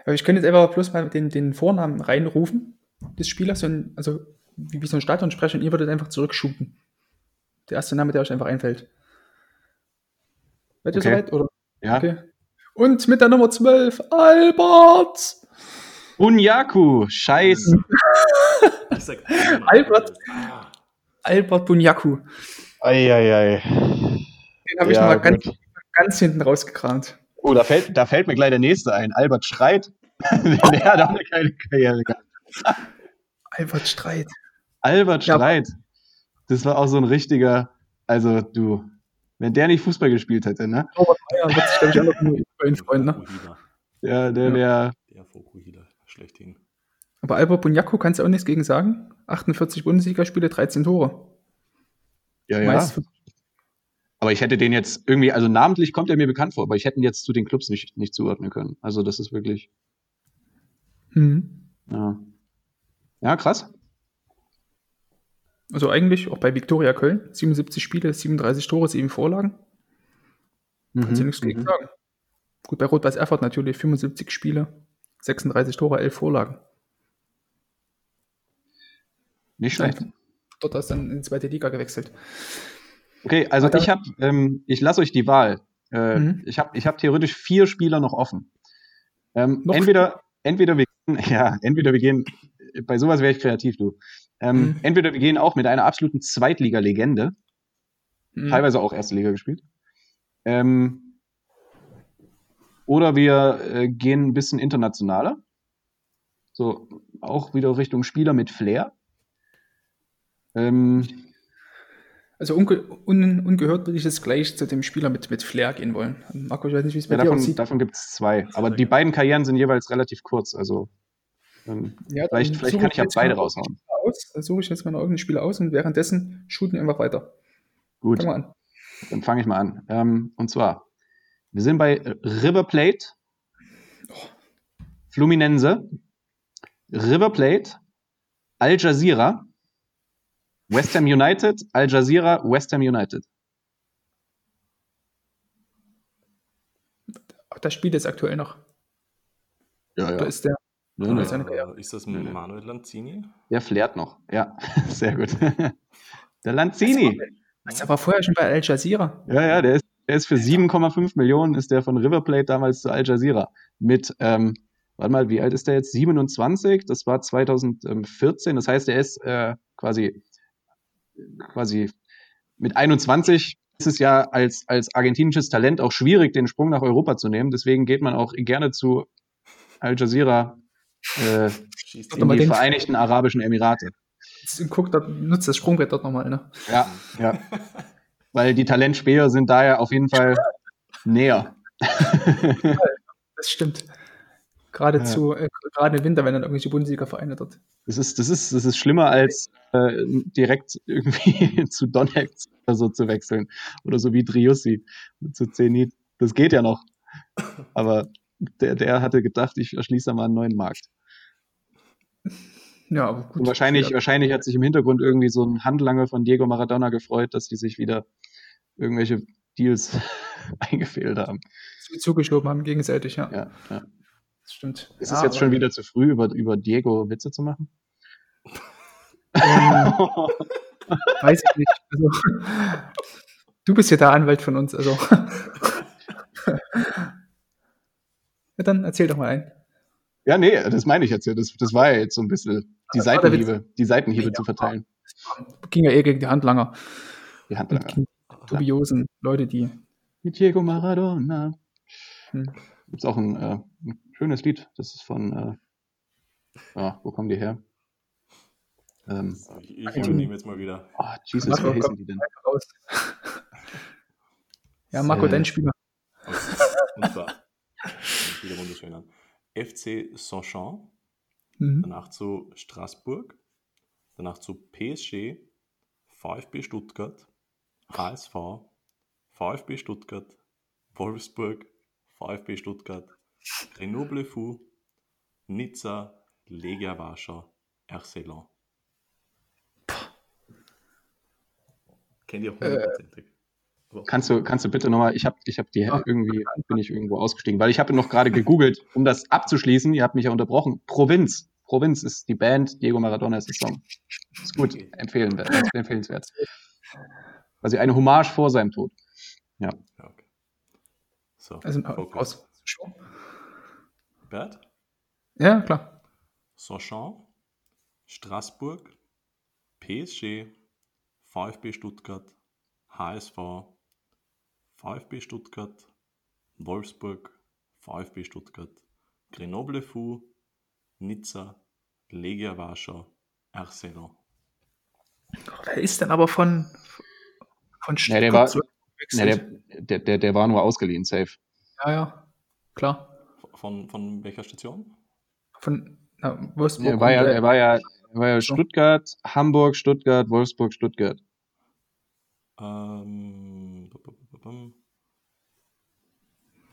Aber ich könnte jetzt einfach bloß mal den, den Vornamen reinrufen des Spielers, und, also wie, wie so ein Stadionsprecher, und ihr würdet einfach zurückschuten. Der erste Name, der euch einfach einfällt. Seid ihr Okay. soweit? Oder? Ja. Okay. Und mit der Nummer 12, Albert! Unyaku, scheiße. Albert. Albert Bunyaku. Eieiei. Den habe ich Ja, noch mal ganz, ganz hinten rausgekramt. Oh, da fällt, da fällt mir gleich der nächste ein. Albert Streit. der hat auch eine geile Karriere gehabt. Albert Streit. Albert Ja. Streit. Das war auch so ein richtiger, also du, wenn der nicht Fußball gespielt hätte, ne? Robert Meyer wird sich, glaube ich, auch noch nur über ihn freuen, ne? Der, der, Ja. der, Der Fokuhila, schlechthin. Aber Albert Bunyaku kannst du auch nichts gegen sagen. 48 Bundesligaspiele, 13 Tore. ja, ja. Meist Aber ich hätte den jetzt irgendwie, also namentlich kommt er mir bekannt vor, aber ich hätte ihn jetzt zu den Clubs nicht, nicht zuordnen können. Also das ist wirklich, Mhm. ja. Ja, krass. Also eigentlich auch bei Viktoria Köln. 77 Spiele, 37 Tore, 7 Vorlagen. Kannst du Mhm, nichts gegen mhm. sagen. Gut, bei Rot-Weiß Erfurt natürlich 75 Spiele, 36 Tore, 11 Vorlagen. Nicht schlecht. Dort hast du dann in die zweite Liga gewechselt. Okay, also Hat er- ich habe, ähm, ich lasse euch die Wahl. Äh, Mhm. Ich habe ich hab theoretisch vier Spieler noch offen. Ähm, Noch entweder, entweder wir gehen, ja, entweder wir gehen, bei sowas wäre ich kreativ, du. Ähm, Mhm. Entweder wir gehen auch mit einer absoluten Zweitliga-Legende, Mhm. teilweise auch erste Liga gespielt. Ähm, oder wir äh, gehen ein bisschen internationaler. So, auch wieder Richtung Spieler mit Flair. Ähm, Also unge un ungehört würde ich jetzt gleich zu dem Spieler mit, mit Flair gehen wollen. Marco, ich weiß nicht, wie es bei ja, dir davon aussieht. davon gibt es zwei. Aber die beiden Karrieren sind jeweils relativ kurz. Also ähm, Ja, vielleicht, vielleicht kann ich ja beide raushauen. Aus. Dann suche ich jetzt mal noch irgendein Spiel aus und währenddessen shooten wir einfach weiter. Gut, Fang mal an. dann fange ich mal an. Ähm, und zwar, wir sind bei River Plate, Fluminense, River Plate, Al Jazeera, West Ham United, Al Jazeera, West Ham United. Das Spiel ist aktuell noch. Ja, Da ist der. Nee, Ja, nee. ist. Äh, ist das nee. Manuel Lanzini? Der flärt noch. Ja, sehr gut. Der Lanzini. Das war vorher schon bei Al Jazeera. Ja, ja, der ist, der ist für 7,5 Millionen ist der von River Plate damals zu Al Jazeera. Mit, ähm, warte mal, wie alt ist der jetzt? 27, das war 2014. Das heißt, er ist äh, quasi, quasi mit 21 ist es ja als, als argentinisches Talent auch schwierig, den Sprung nach Europa zu nehmen. Deswegen geht man auch gerne zu Al Jazeera äh, in die Vereinigten Arabischen Emirate. Guckt, dort, nutzt das Sprungbrett dort nochmal, ne? Ja, ja. Weil die Talentspäher sind daher auf jeden Fall näher. Das stimmt. Gerade Ja. zu, äh, gerade im Winter, wenn dann irgendwelche Bundesliga-Vereine dort. Das ist, das ist, das ist schlimmer als äh, direkt irgendwie zu Donetsk oder so zu wechseln. Oder so wie Driussi zu Zenit. Das geht ja noch. Aber der, der hatte gedacht, ich erschließe mal einen neuen Markt. Ja, aber gut. Und wahrscheinlich, Ja, wahrscheinlich hat sich im Hintergrund irgendwie so ein Handlanger von Diego Maradona gefreut, dass die sich wieder irgendwelche Deals eingefehlt haben. zu- zugeschoben haben gegenseitig, ja. Ja, ja. Das stimmt. Ist es jetzt schon wieder zu früh, über, über Diego Witze zu machen? Ähm, weiß ich nicht. Also, du bist ja der Anwalt von uns, also. ja, dann erzähl doch mal ein. Ja, nee, das meine ich jetzt ja. Das, das war ja jetzt so ein bisschen die. Seitenhiebe, die Seitenhiebe Ja. zu verteilen. Ging ja eh gegen die Handlanger. Die Handlanger. die dubiosen Leute, die. Mit Diego Maradona. Hm. Gibt es auch ein, äh, ein schönes Lied. Das ist von, äh, ah, wo kommen die her? Ähm, ich, ich übernehme jetzt mal wieder. oh, Jesus, Marco, wie heißen die denn? Raus. ja, Marco, Äh, dein Spieler. Und zwar, wieder wunderschön an. FC Saint-Jean, Mhm. danach zu Straßburg, danach zu PSG, VfB Stuttgart, HSV, VfB Stuttgart, Wolfsburg, VfB Stuttgart, Grenoble Fou, Nizza, Legia Warschau, Arcelon. Kennt ihr hundertprozentig. Aber- Kannst du, kannst du bitte nochmal, ich habe ich hab die irgendwie, bin ich irgendwo ausgestiegen, weil ich habe noch gerade gegoogelt, um das abzuschließen, ihr habt mich ja unterbrochen. Provinz. Provinz ist die Band, Diego Maradona ist der Song. Ist gut, empfehlenwert, empfehlenswert. Also eine Hommage vor seinem Tod. Ja, okay. So, Also aus. Bert? Ja, klar. Sochaux, Straßburg, PSG, VfB Stuttgart, HSV, VfB Stuttgart, Wolfsburg, VfB Stuttgart, Grenoble Fou, Nizza, Legia Warschau, Arsenal. Wer ist denn aber von, von Ja, der war- zu Ja, der, der, der, der war nur ausgeliehen, safe. ja, ja, klar. Von, von welcher Station? Von na, Wolfsburg. Er war ja, er war ja, er war ja. Stuttgart, Hamburg, Stuttgart, Wolfsburg, Stuttgart. Ähm, bum.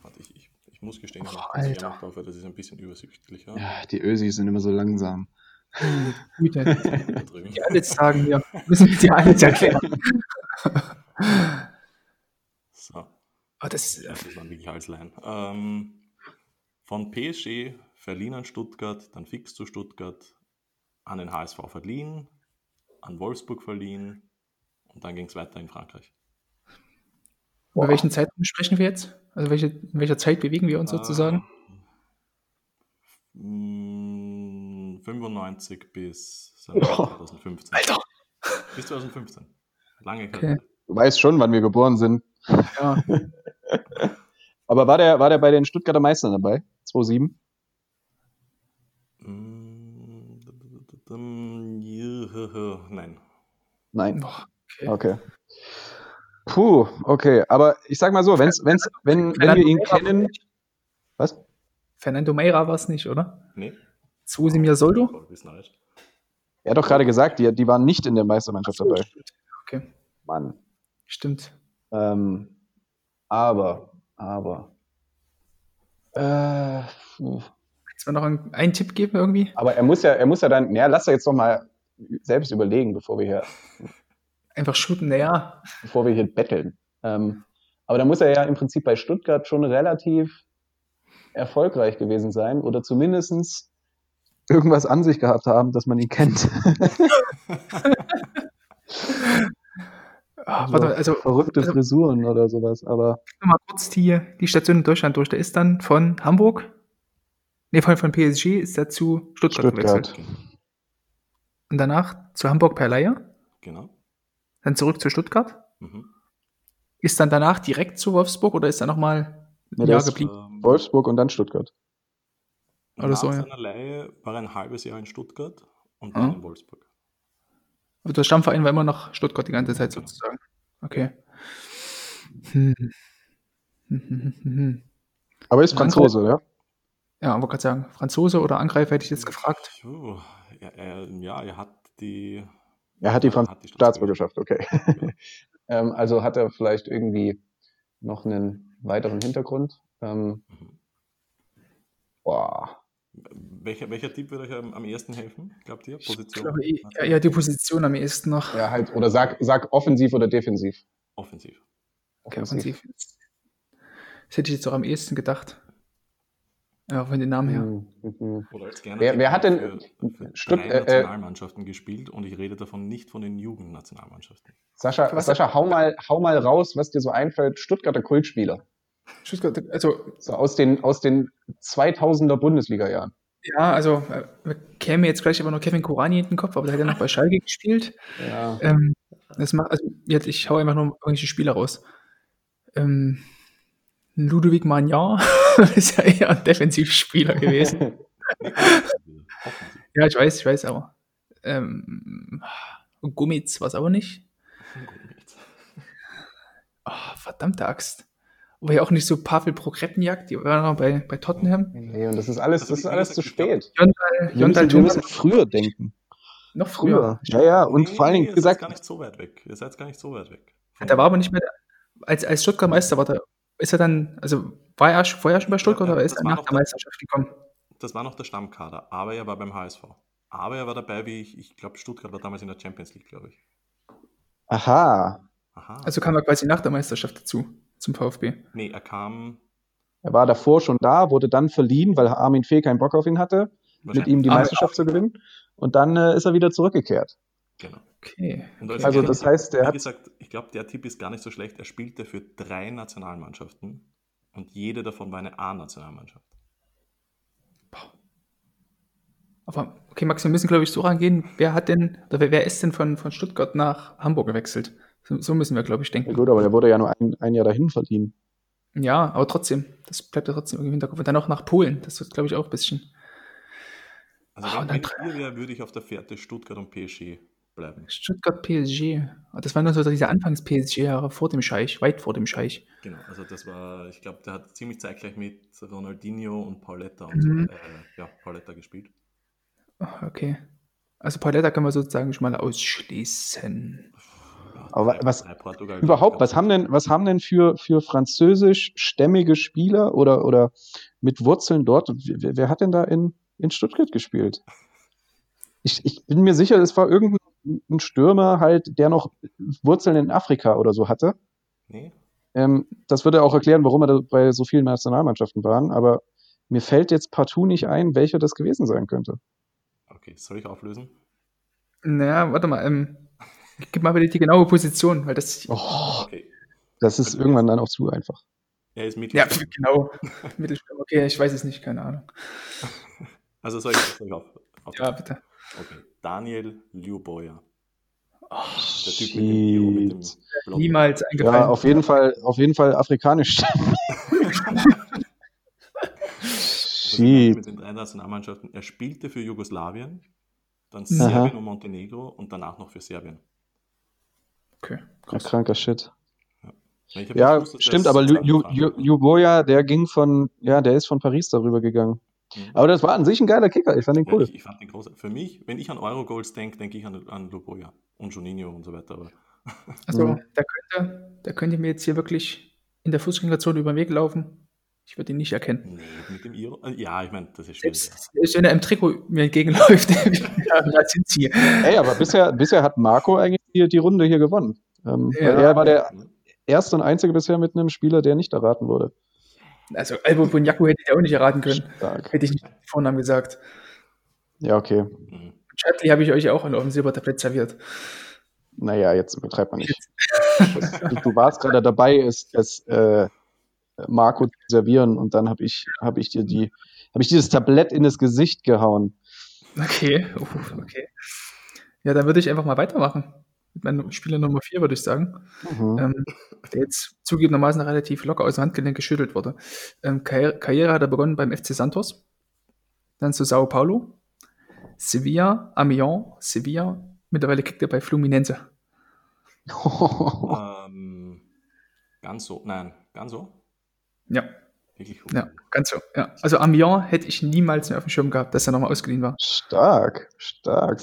Warte, ich, ich, ich muss gestehen, ich Oh, das Alter. ist ein bisschen übersichtlicher. Ja, die Ösis sind immer so langsam. Güte. Die alles sagen wir. Müssen wir dir alles erklären. So. Oh, das, Das waren wirklich Halslein. Ähm, von PSG verliehen an Stuttgart, dann fix zu Stuttgart, an den HSV verliehen, an Wolfsburg verliehen und dann ging es weiter in Frankreich. Über welchen Zeitraum sprechen wir jetzt? Also welche, in welcher Zeit bewegen wir uns sozusagen? Ähm, mm, 95 bis sagen wir, 2015. Alter! Bis 2015. Lange Okay. Karte. Du weißt schon, wann wir geboren sind. Ja, Aber war der, war der bei den Stuttgarter Meistern dabei? 2007? Mm, d- d- d- d- mm, juhuhu, Nein. Nein. Okay. Okay. Puh, okay. Aber ich sag mal so, wenn's, wenn's, wenn, wenn wir ihn kennen. Was? Fernando Meira war es nicht, oder? Nee? Susimir Soldo? Voll wissenerisch. Er hat doch gerade gesagt, die, die waren nicht in der Meistermannschaft dabei. Okay, Mann. stimmt. Ähm, aber, aber. Äh, puh. Kannst du mir noch einen, einen Tipp geben irgendwie? aber er muss ja, er muss ja dann, ja, lass doch jetzt noch mal selbst überlegen, bevor wir hier, Einfach shooten, naja. bevor wir hier betteln. Ähm, aber da muss er ja im Prinzip bei Stuttgart schon relativ erfolgreich gewesen sein oder zumindest irgendwas an sich gehabt haben, dass man ihn kennt. Ah, warte mal, also verrückte also- Frisuren oder sowas, aber mal kurz die, die Station in Deutschland durch. Der ist dann von Hamburg, nee, von, von PSG ist er zu Stuttgart, gewechselt. Stuttgart. Und danach zu Hamburg per Leihe, Genau. Dann zurück zu Stuttgart. Mhm. Ist dann danach direkt zu Wolfsburg oder ist er nochmal ein Jahr geblieben? Ähm, Wolfsburg und dann Stuttgart. Oder Nach so, ja. seiner Leihe war er ein halbes Jahr in Stuttgart und dann Mhm. in Wolfsburg. Aber der Stammverein war immer noch Stuttgart die ganze Zeit sozusagen. Okay. Hm. Hm, hm, hm, hm. Aber ist Franzose, ja? Ja, wollte gerade sagen, Franzose oder Angreifer hätte ich jetzt gefragt. Puh, ja, er, ja, er hat die. Er hat die Ja, Franz hat die Staatsbürgerschaft, okay. ähm, also hat er vielleicht irgendwie noch einen weiteren Hintergrund. Ähm, Mhm. boah. Welcher, welcher Tipp würde euch am, am ehesten helfen? Glaubt ihr? Ich Position? glaube, eher, eher die Position am ehesten noch. Ja, halt, oder sag, sag offensiv oder defensiv. Offensiv. Okay, offensiv. Das hätte ich jetzt auch am ehesten gedacht. Ja, von den Namen her. Mhm, mhm. Oder als gerne Wer- wer hat denn- für, für Stutt- drei äh, äh, Nationalmannschaften gespielt und ich rede davon nicht von den Jugendnationalmannschaften. Sascha, Was- Sascha hau, mal, hau mal raus, was dir so einfällt. Stuttgarter Kultspieler. Stuttgart, also, So aus den, aus den 2000er Bundesliga-Jahren. ja, also, äh, käme jetzt gleich aber noch Kevin Kurani in den Kopf, aber der hat ja noch bei Schalke gespielt. Ja. Ähm, das macht, also, jetzt, ich hau einfach nur irgendwelche Spieler raus. Ähm, Ludovic Magnan ist ja eher ein Defensivspieler gewesen. Ja, ich weiß, ich weiß, aber. Ähm, Gummitz war es aber nicht. Oh, verdammte Axt. War ja auch nicht so Pavel Prokretniak, die war noch bei, bei Tottenham. Nee, und das ist alles, Also, das ist alles zu spät. Jontal, Wir müssen, früher denken. noch früher. Früher. Ja, ja, und Nee, vor allen nee, Dingen ihr gesagt, seid gar nicht so weit weg. Ihr seid gar nicht so weit weg. Der war aber nicht mehr, der- als, als Stuttgart Meister war, der, ist er dann, also war er schon- vorher schon bei Stuttgart Ja, oder ist er nach der der- Meisterschaft gekommen? Das war noch der Stammkader, aber er war beim HSV. Aber er war dabei, wie ich, ich glaube, Stuttgart war damals in der Champions League, glaube ich. aha, Aha. Also kam er quasi nach der Meisterschaft dazu, zum VfB. nee, er kam er war davor schon da, wurde dann verliehen, weil Armin Fee keinen Bock auf ihn hatte, mit ihm die Meisterschaft zu gewinnen. Und dann äh, ist er wieder zurückgekehrt. Genau. Okay. Und als Also das heißt, er wie hat gesagt, ich glaube, der Tipp ist gar nicht so schlecht. Er spielte für drei Nationalmannschaften und jede davon war eine A-Nationalmannschaft. Aber okay, Max, wir müssen, glaube ich, so rangehen. Wer hat denn, oder wer, wer ist denn von, von Stuttgart nach Hamburg gewechselt? So, so müssen wir, glaube ich, ja denken. gut, aber der wurde ja nur ein, ein Jahr dahin verliehen. Ja, aber trotzdem, das bleibt ja trotzdem irgendwie im Hinterkopf. Und dann auch nach Polen. Das wird, glaube ich, auch ein bisschen. Also Ah, wenn, ich wäre, würde ich auf der Fährte Stuttgart und PSG bleiben. Stuttgart PSG. Ah, Das waren nur so diese Anfangs-PSG-Jahre vor dem Scheich, weit vor dem Scheich. Genau, also das war, ich glaube, der hat ziemlich zeitgleich mit Ronaldinho und Pauletta und Mhm. so, äh, ja, Pauletta gespielt. Okay. Also Pauletta können wir sozusagen schon mal ausschließen. Aber was- Portugal- Überhaupt, was haben denn, was haben denn für, für französischstämmige Spieler oder, oder mit Wurzeln dort, wer, wer hat denn da in, in Stuttgart gespielt? Ich, ich bin mir sicher, es war irgendein ein Stürmer halt, der noch Wurzeln in Afrika oder so hatte. Nee? Ähm, das würde auch erklären, warum er da bei so vielen Nationalmannschaften waren, aber mir fällt jetzt partout nicht ein, welcher das gewesen sein könnte. Okay, soll ich auflösen? Naja, warte mal. Ähm, gib mal bitte die genaue Position, weil das. Oh, Okay. das ist irgendwann dann auch zu einfach. Er ist Ja, Mittelstürmer. genau. Mittelstürmer. Okay, ich weiß es nicht, keine Ahnung. Also soll ich, soll ich auf, auf Ja, bitte. Okay. Daniel Liuboya. Oh, Der Typ mit dem Iro, mit dem. Blonden. niemals eingefallen. Ja, auf jeden Fall, auf jeden Fall afrikanisch. Mit den drei Nationalmannschaften. Er spielte für Jugoslawien, dann Aha. Serbien und Montenegro und danach noch für Serbien. Okay, Ja, krass. kranker Shit. Hab Ja, gewusst, stimmt, aber. Luboja, der ging von, ja, der ist von Paris darüber gegangen. Mhm. Aber das war an sich ein geiler Kicker, ich fand den Ja, cool. ich, ich fand den groß. Für mich, wenn ich an Eurogoals denke, denke ich an, an Luboja und Juninho und so weiter. Aber Also, Mhm. der könnte, der könnte mir jetzt hier wirklich in der Fußgängerzone über den Weg laufen. Ich würde ihn nicht erkennen. nee, mit dem Iro. äh, Ja, ich meine, das ist schwierig. Selbst, selbst wenn er im Trikot mir entgegenläuft, ja, da sind sie. Ey, aber bisher, bisher hat Marco eigentlich die, die Runde hier gewonnen. Ähm, Ja. weil Er war der erste und einzige bisher mit einem Spieler, der nicht erraten wurde. Also, Albo Bunyaku hätte ich auch nicht erraten können. Stark. Hätte ich nicht den Vornamen gesagt. Ja, okay. Chatley habe ich euch auch auf dem Silbertablett serviert. Naja, jetzt übertreibt man nicht. du, du warst gerade dabei, es, es äh, Marco zu servieren und dann habe ich, hab ich dir die, habe ich dieses Tablett in das Gesicht gehauen. Okay, uh, okay. Ja, dann würde ich einfach mal weitermachen. Mit meinem Spieler Nummer 4, würde ich sagen. Mhm. ähm, der jetzt zugegebenermaßen relativ locker aus dem Handgelenk geschüttelt wurde. Ähm, Karriere, Karriere hat er begonnen beim FC Santos, dann zu Sao Paulo, Sevilla, Amiens, Sevilla, Mittlerweile kickt er bei Fluminense. ähm, ganz so, nein, ganz so? Ja. Wirklich gut. Ja, ganz so. Ja. Also Amiens hätte ich niemals mehr auf dem Schirm gehabt, dass er nochmal ausgeliehen war. Stark, stark.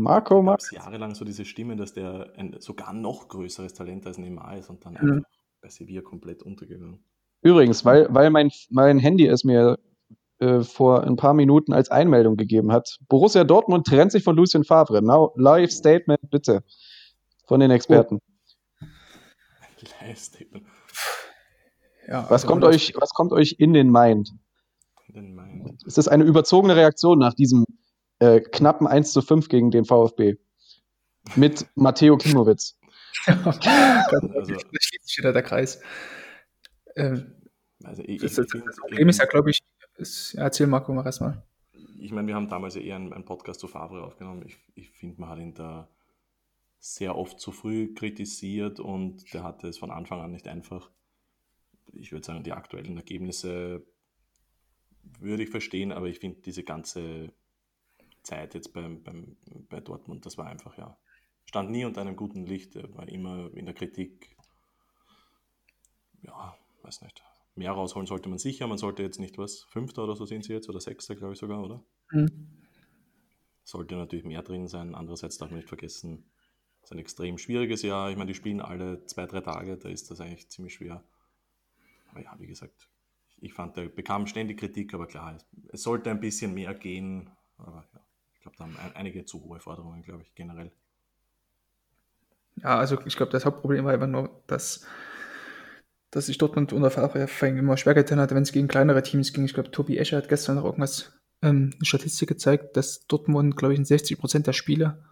Marco Max. es jahrelang so diese Stimme, dass der ein sogar noch größeres Talent als Neymar ist und dann Mhm. einfach bei Sevilla komplett untergegangen. Übrigens, weil, weil mein, mein Handy es mir äh, vor ein paar Minuten als Einmeldung gegeben hat. Borussia Dortmund trennt sich von Lucien Favre. Now, live Statement bitte von den Experten. Live-Statement. Ja, Was also kommt wunderbar. euch, was kommt euch in den Mind? Den meint. Ist das eine überzogene Reaktion nach diesem äh, knappen 1 zu 5 gegen den VfB? Mit Matteo Klimowitz. Also- da schließt sich wieder der Kreis. Ähm, Also ich, das Problem ist ja, glaube ich, ist, ja, erzähl Marco mal erstmal. ich meine, wir haben damals ja eher einen, einen Podcast zu Favre aufgenommen. Ich, ich finde, man hat ihn da sehr oft zu früh kritisiert und der hatte es von Anfang an nicht einfach. Ich würde sagen, die aktuellen Ergebnisse würde ich verstehen, aber ich finde diese ganze Zeit jetzt beim, beim, bei Dortmund, das war einfach, ja, stand nie unter einem guten Licht, er war immer in der Kritik. Ja, weiß nicht. Mehr rausholen sollte man sicher, man sollte jetzt nicht was, Fünfter oder so sind sie jetzt, oder Sechster, glaube ich sogar, oder? Mhm. sollte natürlich mehr drin sein. Andererseits darf man nicht vergessen, es ist ein extrem schwieriges Jahr. Ich meine, die spielen alle zwei, drei Tage, da ist das eigentlich ziemlich schwer. Aber ja, wie gesagt, ich fand, der bekam ständig Kritik, aber klar, es, es sollte ein bisschen mehr gehen. Aber ja, ich glaube, da haben ein, einige zu hohe Forderungen, glaube ich, generell. Ja, also ich glaube, das Hauptproblem war einfach nur, dass, dass sich Dortmund unter Favre immer schwer getan hat, wenn es gegen kleinere Teams ging. Ich glaube, Tobi Escher hat gestern noch irgendwas, ähm, eine Statistik gezeigt, dass Dortmund, glaube ich, in 60 Prozent der Spiele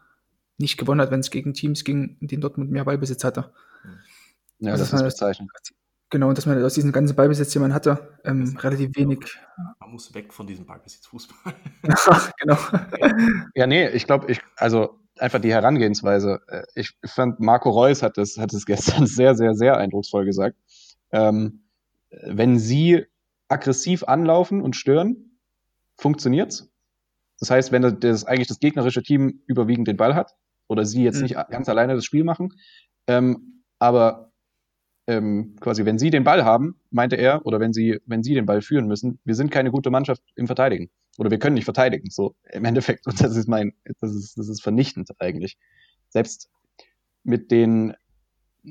nicht gewonnen hat, wenn es gegen Teams ging, in denen Dortmund mehr Ballbesitz hatte. Ja, Also das das ist bezeichnend. Genau, und dass man aus diesem ganzen Ballbesitz, den man hatte, ähm, relativ wenig. Man muss weg von diesem Ballbesitzfußball. genau. Ja, nee, ich glaube, ich, also einfach die Herangehensweise. äh, Ich fand, Marco Reus hat das, hat es gestern sehr, sehr, sehr eindrucksvoll gesagt. Ähm, wenn sie aggressiv anlaufen und stören, funktioniert's. Das heißt, wenn das, das eigentlich das gegnerische Team überwiegend den Ball hat oder sie jetzt Mhm. nicht ganz alleine das Spiel machen, ähm, aber ähm, quasi, wenn sie den Ball haben, meinte er, oder wenn sie, wenn sie den Ball führen müssen, wir sind keine gute Mannschaft im Verteidigen. Oder wir können nicht verteidigen, so im Endeffekt. Und das ist mein, das ist, das ist vernichtend eigentlich. Selbst mit den,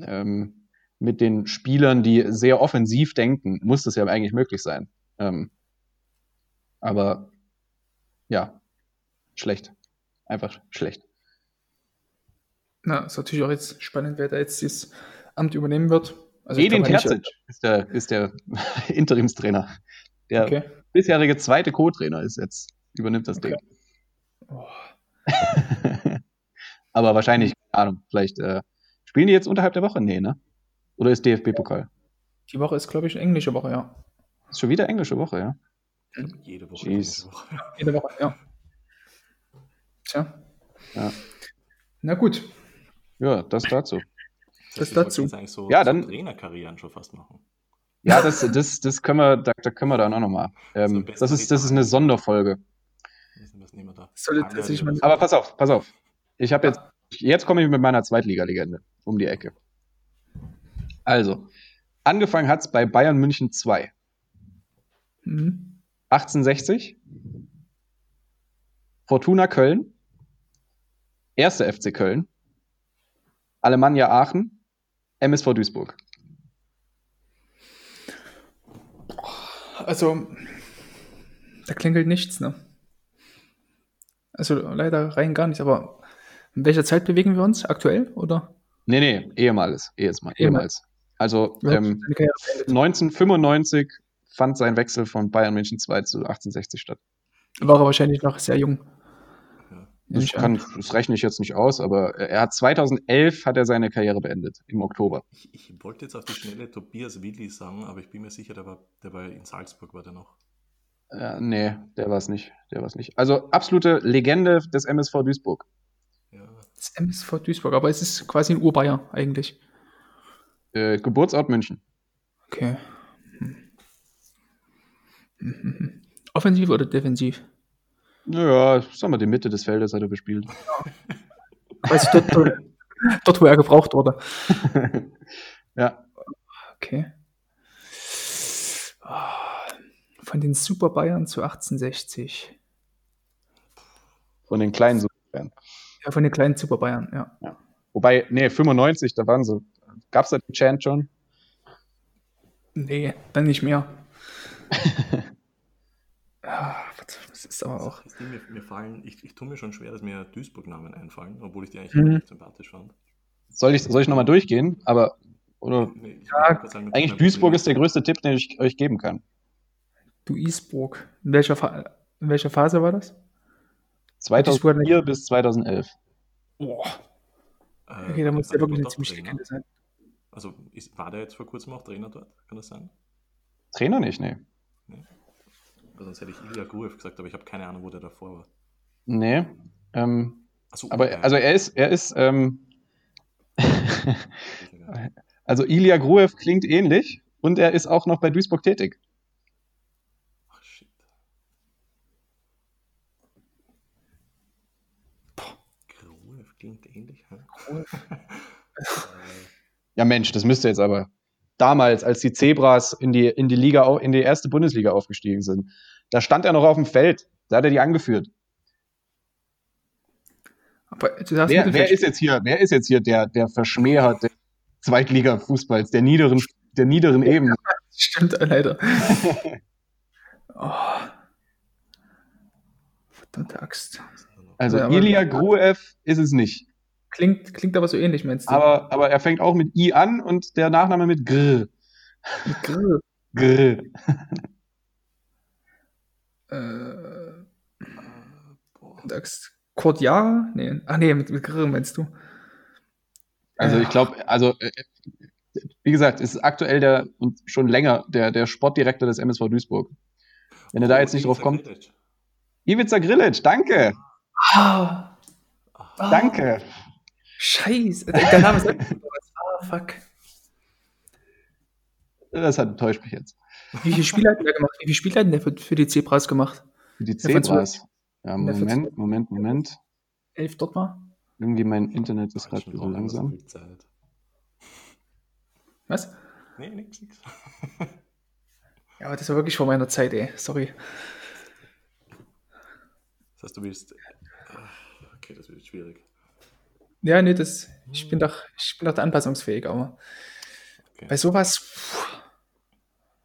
ähm, mit den Spielern, die sehr offensiv denken, muss das ja eigentlich möglich sein. Ähm, aber ja, schlecht. Einfach schlecht. Na, ist natürlich auch jetzt spannend, wer da jetzt dieses Amt übernehmen wird. Also Edin Terzic ist der, ist der Interimstrainer. Der Okay. bisherige zweite Co-Trainer ist jetzt, übernimmt das Okay. Ding. Oh, Aber wahrscheinlich, keine Ahnung, vielleicht äh, spielen die jetzt unterhalb der Woche? Nee, ne? Oder ist DFB-Pokal? die Woche ist, glaube ich, eine englische Woche, ja. Ist schon wieder englische Woche, ja? Jede Woche. Jeez. jede Woche. Jede Woche, ja. Tja. Ja. Na gut. Ja, das dazu. Das wollte dazu. eigentlich so, Ja, so dann- Trainerkarrieren schon fast machen. Ja, das, das, das können wir, da, da können wir dann auch nochmal. So Ähm, besser das, ist, das ist eine Sonderfolge. Da? Aber pass auf, pass auf. Ich habe jetzt, jetzt komme ich mit meiner Zweitliga-Legende um die Ecke. Also, angefangen hat's bei Bayern München 2. Mhm. 1860, Fortuna Köln, 1. FC Köln, Alemannia Aachen, MSV Duisburg. Also, da klingelt nichts, ne? Also leider rein gar nicht, aber in welcher Zeit bewegen wir uns? Aktuell oder? Nee, nee, ehemals, ehemals. ehemals. Also ähm, seine Karriere beendet? 1995 fand sein Wechsel von Bayern München 2 zu 1860 statt. War er wahrscheinlich noch sehr jung. Ich kann, an. das rechne ich jetzt nicht aus, aber er hat 2011 hat er seine Karriere beendet, im Oktober. Ich, ich wollte jetzt auf die schnelle Tobias Willi sagen, aber ich bin mir sicher, der war, der war in Salzburg, war der noch. Äh, nee, der war es nicht. Der war's nicht. Also absolute Legende des MSV Duisburg. Ja, Das MSV Duisburg, aber es ist quasi ein Urbayer eigentlich. Äh, Geburtsort München. Okay. Hm. Hm, hm, hm. Offensiv oder defensiv? Naja, sagen wir, die Mitte des Feldes hat er bespielt. Also dort, dort, dort, wo er gebraucht wurde. ja. Okay. Von den Super Bayern zu 1860. Von den kleinen Super Bayern. Ja, von den kleinen Super Bayern, ja. ja. Wobei, nee, 95, da waren sie. Gab es da den Chant schon? Nee, dann nicht mehr. ja, das ist aber auch. Mir, mir fallen, ich, ich tue mir schon schwer, dass mir Duisburg-Namen einfallen, obwohl ich die eigentlich mhm. sympathisch fand. Soll ich, soll ich nochmal durchgehen? Aber, oder? Nee, ja, sagen, eigentlich Duisburg ist der größte Tipp, den ich euch geben kann. Duisburg. In welcher, in welcher Phase war das? 2004 bis 2011. Boah. Äh, okay, da muss der wirklich eine ziemlich dicke sein. Also ist, war der jetzt vor kurzem auch Trainer dort? Kann das sein? Trainer nicht, nee. nee. Also sonst hätte ich Ilya Gruev gesagt, aber ich habe keine Ahnung, wo der davor war. Nee. Ähm, so, aber okay. also er ist, er ist, ähm, also Ilya Gruev klingt ähnlich und er ist auch noch bei Duisburg tätig. Ach shit. Gruev klingt ähnlich, hä? ja Mensch, das müsste jetzt aber damals, als die Zebras in die, in die Liga, in die erste Bundesliga aufgestiegen sind. Da stand er noch auf dem Feld. Da hat er die angeführt. wer, wer ist jetzt hier, wer ist jetzt hier der, der Verschmäher des Zweitliga-Fußballs, der niederen, der niederen Ebene? Stimmt, leider. oh. Verdammte Axt. Also ja, Ilya Gruev ist es nicht. Klingt, klingt aber so ähnlich, meinst du? Aber, aber er fängt auch mit I an und der Nachname mit Gr. Mit Gr. Gr. äh, sagst Cordiara? Nee. Ach nee, mit, mit Gr meinst du? Also ich glaube, also äh, wie gesagt, ist aktuell der und schon länger der, der Sportdirektor des MSV Duisburg. Wenn er da jetzt nicht drauf kommt. Ivica Grilic, danke. Ah. Danke. Scheiße. Der Name ist Ah, fuck. Das hat enttäuscht mich jetzt. Wie viele Spiele hat der gemacht? Wie viele Spiele hat der für, für die Zebras gemacht? Für die Zebras? Ja, Moment, Moment, Moment. Elf dort mal? Irgendwie mein Internet ist gerade so langsam. Was? Nee, nix, nix. ja, aber das war wirklich vor meiner Zeit, ey. Sorry. Das heißt, du willst. Okay, das wird schwierig. Ja, nee, das, ich bin doch, ich bin doch da anpassungsfähig, aber okay. bei sowas,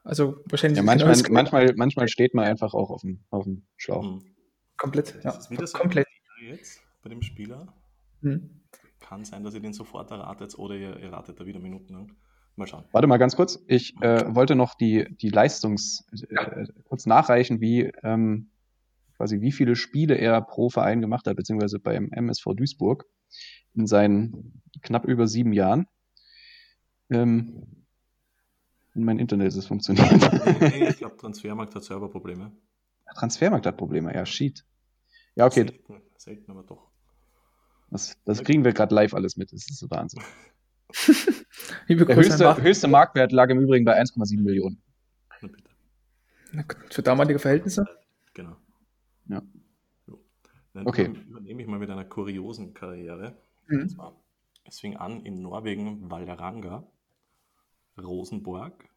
also wahrscheinlich. Ja, manchmal, genau manchmal, manchmal steht man einfach auch auf dem, auf dem Schlauch. Mhm. Komplett, ja. Ist das komplett. Jetzt bei dem Spieler? Mhm. Kann sein, dass ihr den sofort erratet oder ihr, ihr ratet da wieder Minuten lang. Mal schauen. Warte mal ganz kurz. Ich äh, wollte noch die, die Leistungs äh, kurz nachreichen, wie ähm, quasi wie viele Spiele er pro Verein gemacht hat, beziehungsweise beim MSV Duisburg in seinen knapp über sieben Jahren. Ähm, mein Internet ist funktioniert. Nee, ich glaube, Transfermarkt hat Serverprobleme. Transfermarkt hat Probleme, ja, shit. Ja, okay. Selten, selten aber doch. Das, das kriegen wir gerade live alles mit, das ist so Wahnsinn. Der höchste, höchste Marktwert lag im Übrigen bei 1,7 Millionen. Na bitte. Für damalige Verhältnisse? Genau. Ja. Dann okay. übernehme ich mal mit einer kuriosen Karriere. Mhm. Zwar, es fing an in Norwegen Valderanga, Rosenborg,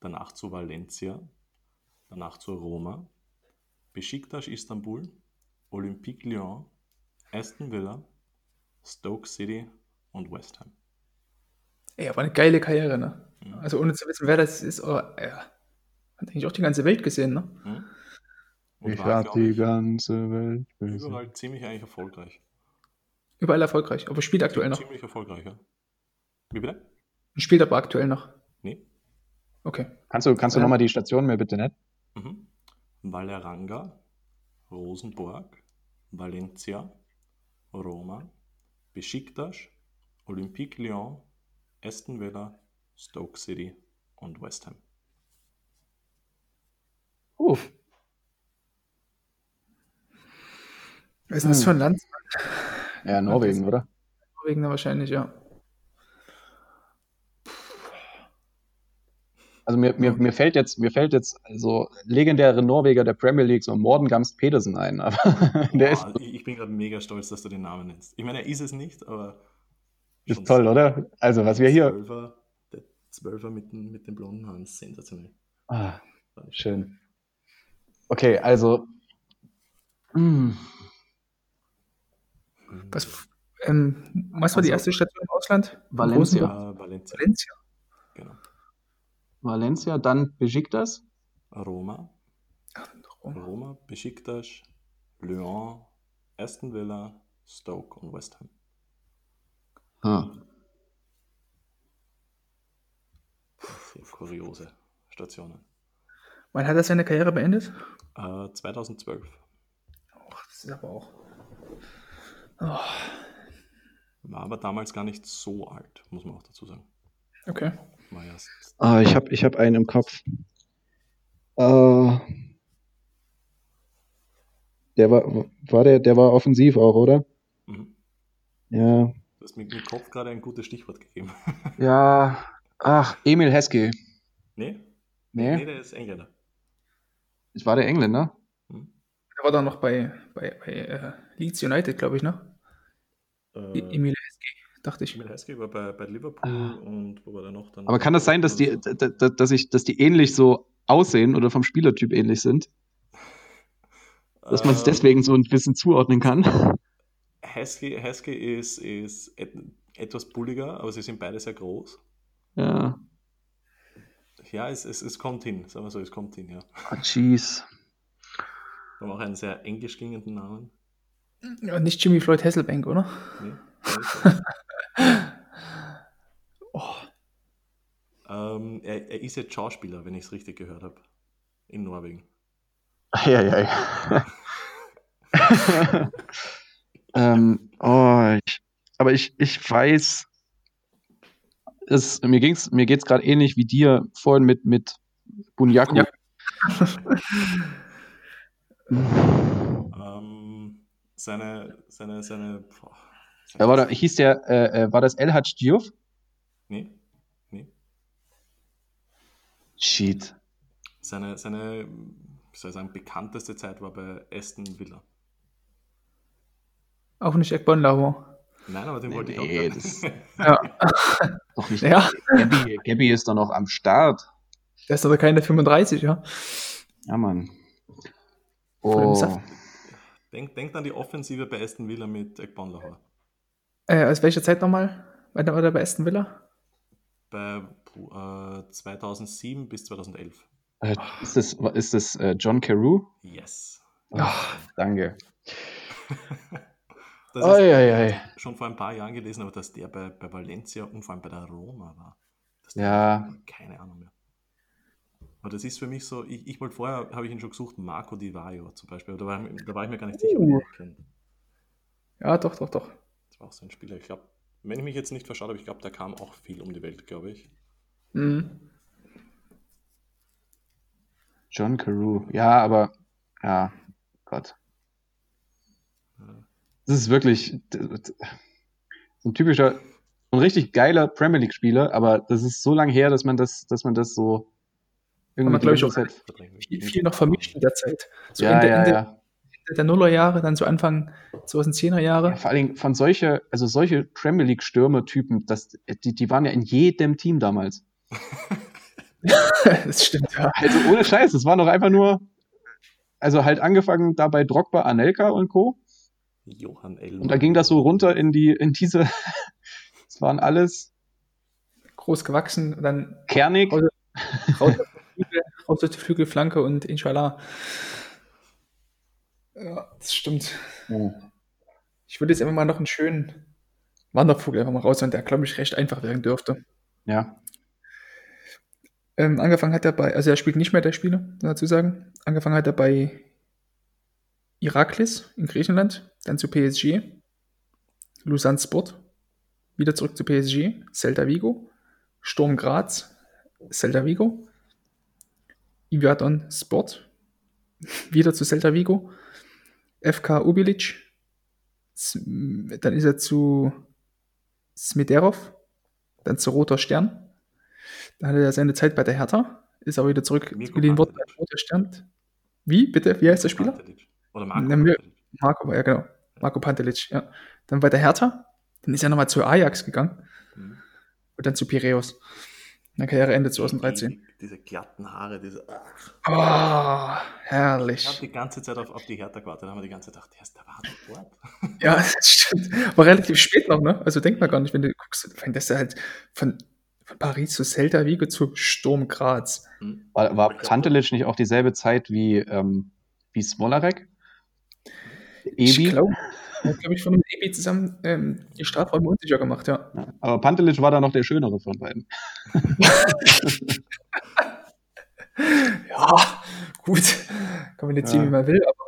danach zu Valencia, danach zu Roma, Besiktas Istanbul, Olympique Lyon, Aston Villa, Stoke City und West Ham. Ey, aber eine geile Karriere, ne? Mhm. Also ohne zu wissen, wer das ist, oh, ja. hat eigentlich auch die ganze Welt gesehen, ne? Mhm. Und ich hab die ganze Welt gesehen. Überall ziemlich eigentlich erfolgreich. Überall erfolgreich, aber spielt aktuell noch. Ziemlich erfolgreich, ja. Wie bitte? Spielt aber aktuell noch. Nee. Okay. Kannst du, kannst du ja. nochmal die Station mir bitte nennen? Mhm. Valeranga, Rosenborg, Valencia, Roma, Besiktas, Olympique Lyon, Aston Villa, Stoke City und West Ham. Uh. Was ist denn das hm. für ein Land? Ja, Norwegen, oder? Norwegen wahrscheinlich, ja. Also mir, mir, mir fällt jetzt, mir fällt jetzt so legendäre Norweger der Premier League, so Morden Gamst Pedersen ein, aber der ist, Boah, ich, ich bin gerade mega stolz, dass du den Namen nennst. Ich meine, er ist es nicht, aber. ist toll, oder? Also was wir hier. Zwölfer, der Zwölfer mit, den- mit den blonden Haaren, sensationell. Ah, schön. Okay, also. mm, Was, ähm, was war die Also, erste Station im Ausland? Valencia. Valencia. Valencia. Genau. Valencia, dann Besiktas. Roma, Roma, Besiktas, Lyon, Aston Villa, Stoke und West Ham. Ah. Sehr kuriose Stationen. Wann hat er seine Karriere beendet? Äh, 2012. Ach, das ist aber auch. War aber damals gar nicht so alt, muss man auch dazu sagen. Okay. War erst. Ah, ich habe ich hab einen im Kopf. Äh, der war, war der, der war offensiv auch, oder? Mhm. Ja. Du hast mir im Kopf gerade ein gutes Stichwort gegeben. Ja. Ach, Emil Heskey. nee? Nee, Nee, der ist Engländer. das war der Engländer. Hm? Er war dann noch bei, bei, bei äh, Leeds United, glaube ich, ne? Äh, Emil Heskey, dachte ich. Emil Heskey war bei, bei Liverpool Ah. und wo war der noch? Dann Aber kann das sein, dass die, d- dass ich, dass die ähnlich so aussehen oder vom Spielertyp ähnlich sind? Dass man es Ähm, deswegen so ein bisschen zuordnen kann? Heskey, Heskey ist, ist et, etwas bulliger, aber sie sind beide sehr groß. Ja. Ja, es, es, es kommt hin, sagen wir so, es kommt hin, ja. Ah, jeez. Wir haben auch einen sehr englisch klingenden Namen. Ja, nicht Jimmy Floyd Hasselbank, oder? Nee, Oh, ähm, er, er ist jetzt Schauspieler, wenn ich es richtig gehört habe. In Norwegen. Eieiei. ähm, oh, ich, aber ich, ich weiß, es, mir, ging's, mir geht's gerade ähnlich wie dir vorhin mit, mit Bunyaku. Ja. Seine, seine, seine, boah, Ja, war da, hieß der, äh, äh, war das El Hadj Diouf? Nee, nee. Shit. Seine, seine, wie soll ich sagen, bekannteste Zeit war bei Aston Villa. auch nicht Ekbon Lavo. Nein, aber den Nee, wollte nee, ich auch das-. Ja, Doch nicht. ja, Gabby, Gabby ist doch noch am Start. der ist aber keine 35, ja. Ja, Mann. Oh. Denk, denkt an die Offensive bei Aston Villa mit Ekbonlauer. Äh, aus welcher Zeit nochmal? War der, war der bei Aston Villa? Bei äh, 2007 bis 2011. Äh, Ist das, ist das äh, John Carew? Yes. Ach, danke. Das ist Ei, ei, ei. schon vor ein paar Jahren gelesen, aber dass der bei, bei Valencia und vor allem bei der Roma war. Das Ja. Keine Ahnung mehr. Aber das ist für mich so, ich, ich wollte vorher, habe ich ihn schon gesucht, Marco Di Vaio zum Beispiel, aber da war, ich- da war ich mir gar nicht sicher, ob ich Uh. ihn kenne. Ja, doch, doch, doch. Das war auch so ein Spieler. Ich glaube, wenn ich mich jetzt nicht verschaut habe, ich glaube, der kam auch viel um die Welt, glaube ich. Mhm. John Carew. Ja, aber ja, Gott. Das ist wirklich so ein typischer, ein richtig geiler Premier League-Spieler, aber das ist so lange her, dass man das, dass man das so irgendwie man, glaub ich, auch-. Viel, viel noch vermischt in der Zeit. So Ja, Ende, ja, Ende ja. der Nullerjahre, dann so Anfang 2010er Jahre. Ja, vor allen Dingen von solche, also solche Premier League-Stürmer-Typen, das, die, die waren ja in jedem Team damals. das stimmt, ja. Also ohne Scheiß, das war doch einfach nur, also halt angefangen da bei Drogba, Anelka und Co. Johann Elmer. Und da ging das so runter in die, in diese, es waren alles Groß gewachsen, dann kernig. raus, raus, Flügel, raus aus der Flügelflanke und inshallah. Ja, das stimmt. Oh. Ich würde jetzt einfach mal noch einen schönen Wandervogel einfach mal raus und der, glaube ich, recht einfach werden dürfte. Ja. Ähm, angefangen hat er bei, also er spielt nicht mehr der Spieler, muss man dazu sagen. Angefangen hat er bei Iraklis in Griechenland, dann zu PSG, Lausanne Sport, wieder zurück zu PSG, Celta Vigo, Sturm Graz, Celta Vigo, Ivadon Sport, wieder zu Celta Vigo, FK Ubilic, dann ist er zu Smederov, dann zu Roter Stern, Dann hatte er seine Zeit bei der Hertha, ist aber wieder zurückgeliehen Mirko worden Pantelic. bei Roter Stern. Wie, bitte? Wie heißt der Spieler? Pantelic. Oder Marco Na. Marco, ja genau. Marco Pantelic, ja. Dann bei der Hertha, dann ist er nochmal zu Ajax gegangen Mhm. und dann zu Piräus. Dann Karriereende 2013. Die- Diese glatten Haare, diese. Ach. Oh, Ich habe herrlich. die ganze Zeit auf, auf die Hertha gewartet. Da haben wir die ganze Zeit gedacht, der ist der war dort. Ja, das stimmt. War relativ spät noch, ne? Also denkt man gar nicht, wenn du guckst, wenn das halt von, von Paris zu Celta Vigo zu Sturm Graz. Hm. War, war Pantelic nicht auch dieselbe Zeit wie, ähm, wie Smolarek? Ich Ebi? Glaube, glaube ich, von mit Ebi zusammen ähm, die Strafräume unsicher gemacht, ja. Ja. Aber Pantelic war da noch der schönere von beiden. Ja, gut. Kann man jetzt Ja. sehen, wie man will, aber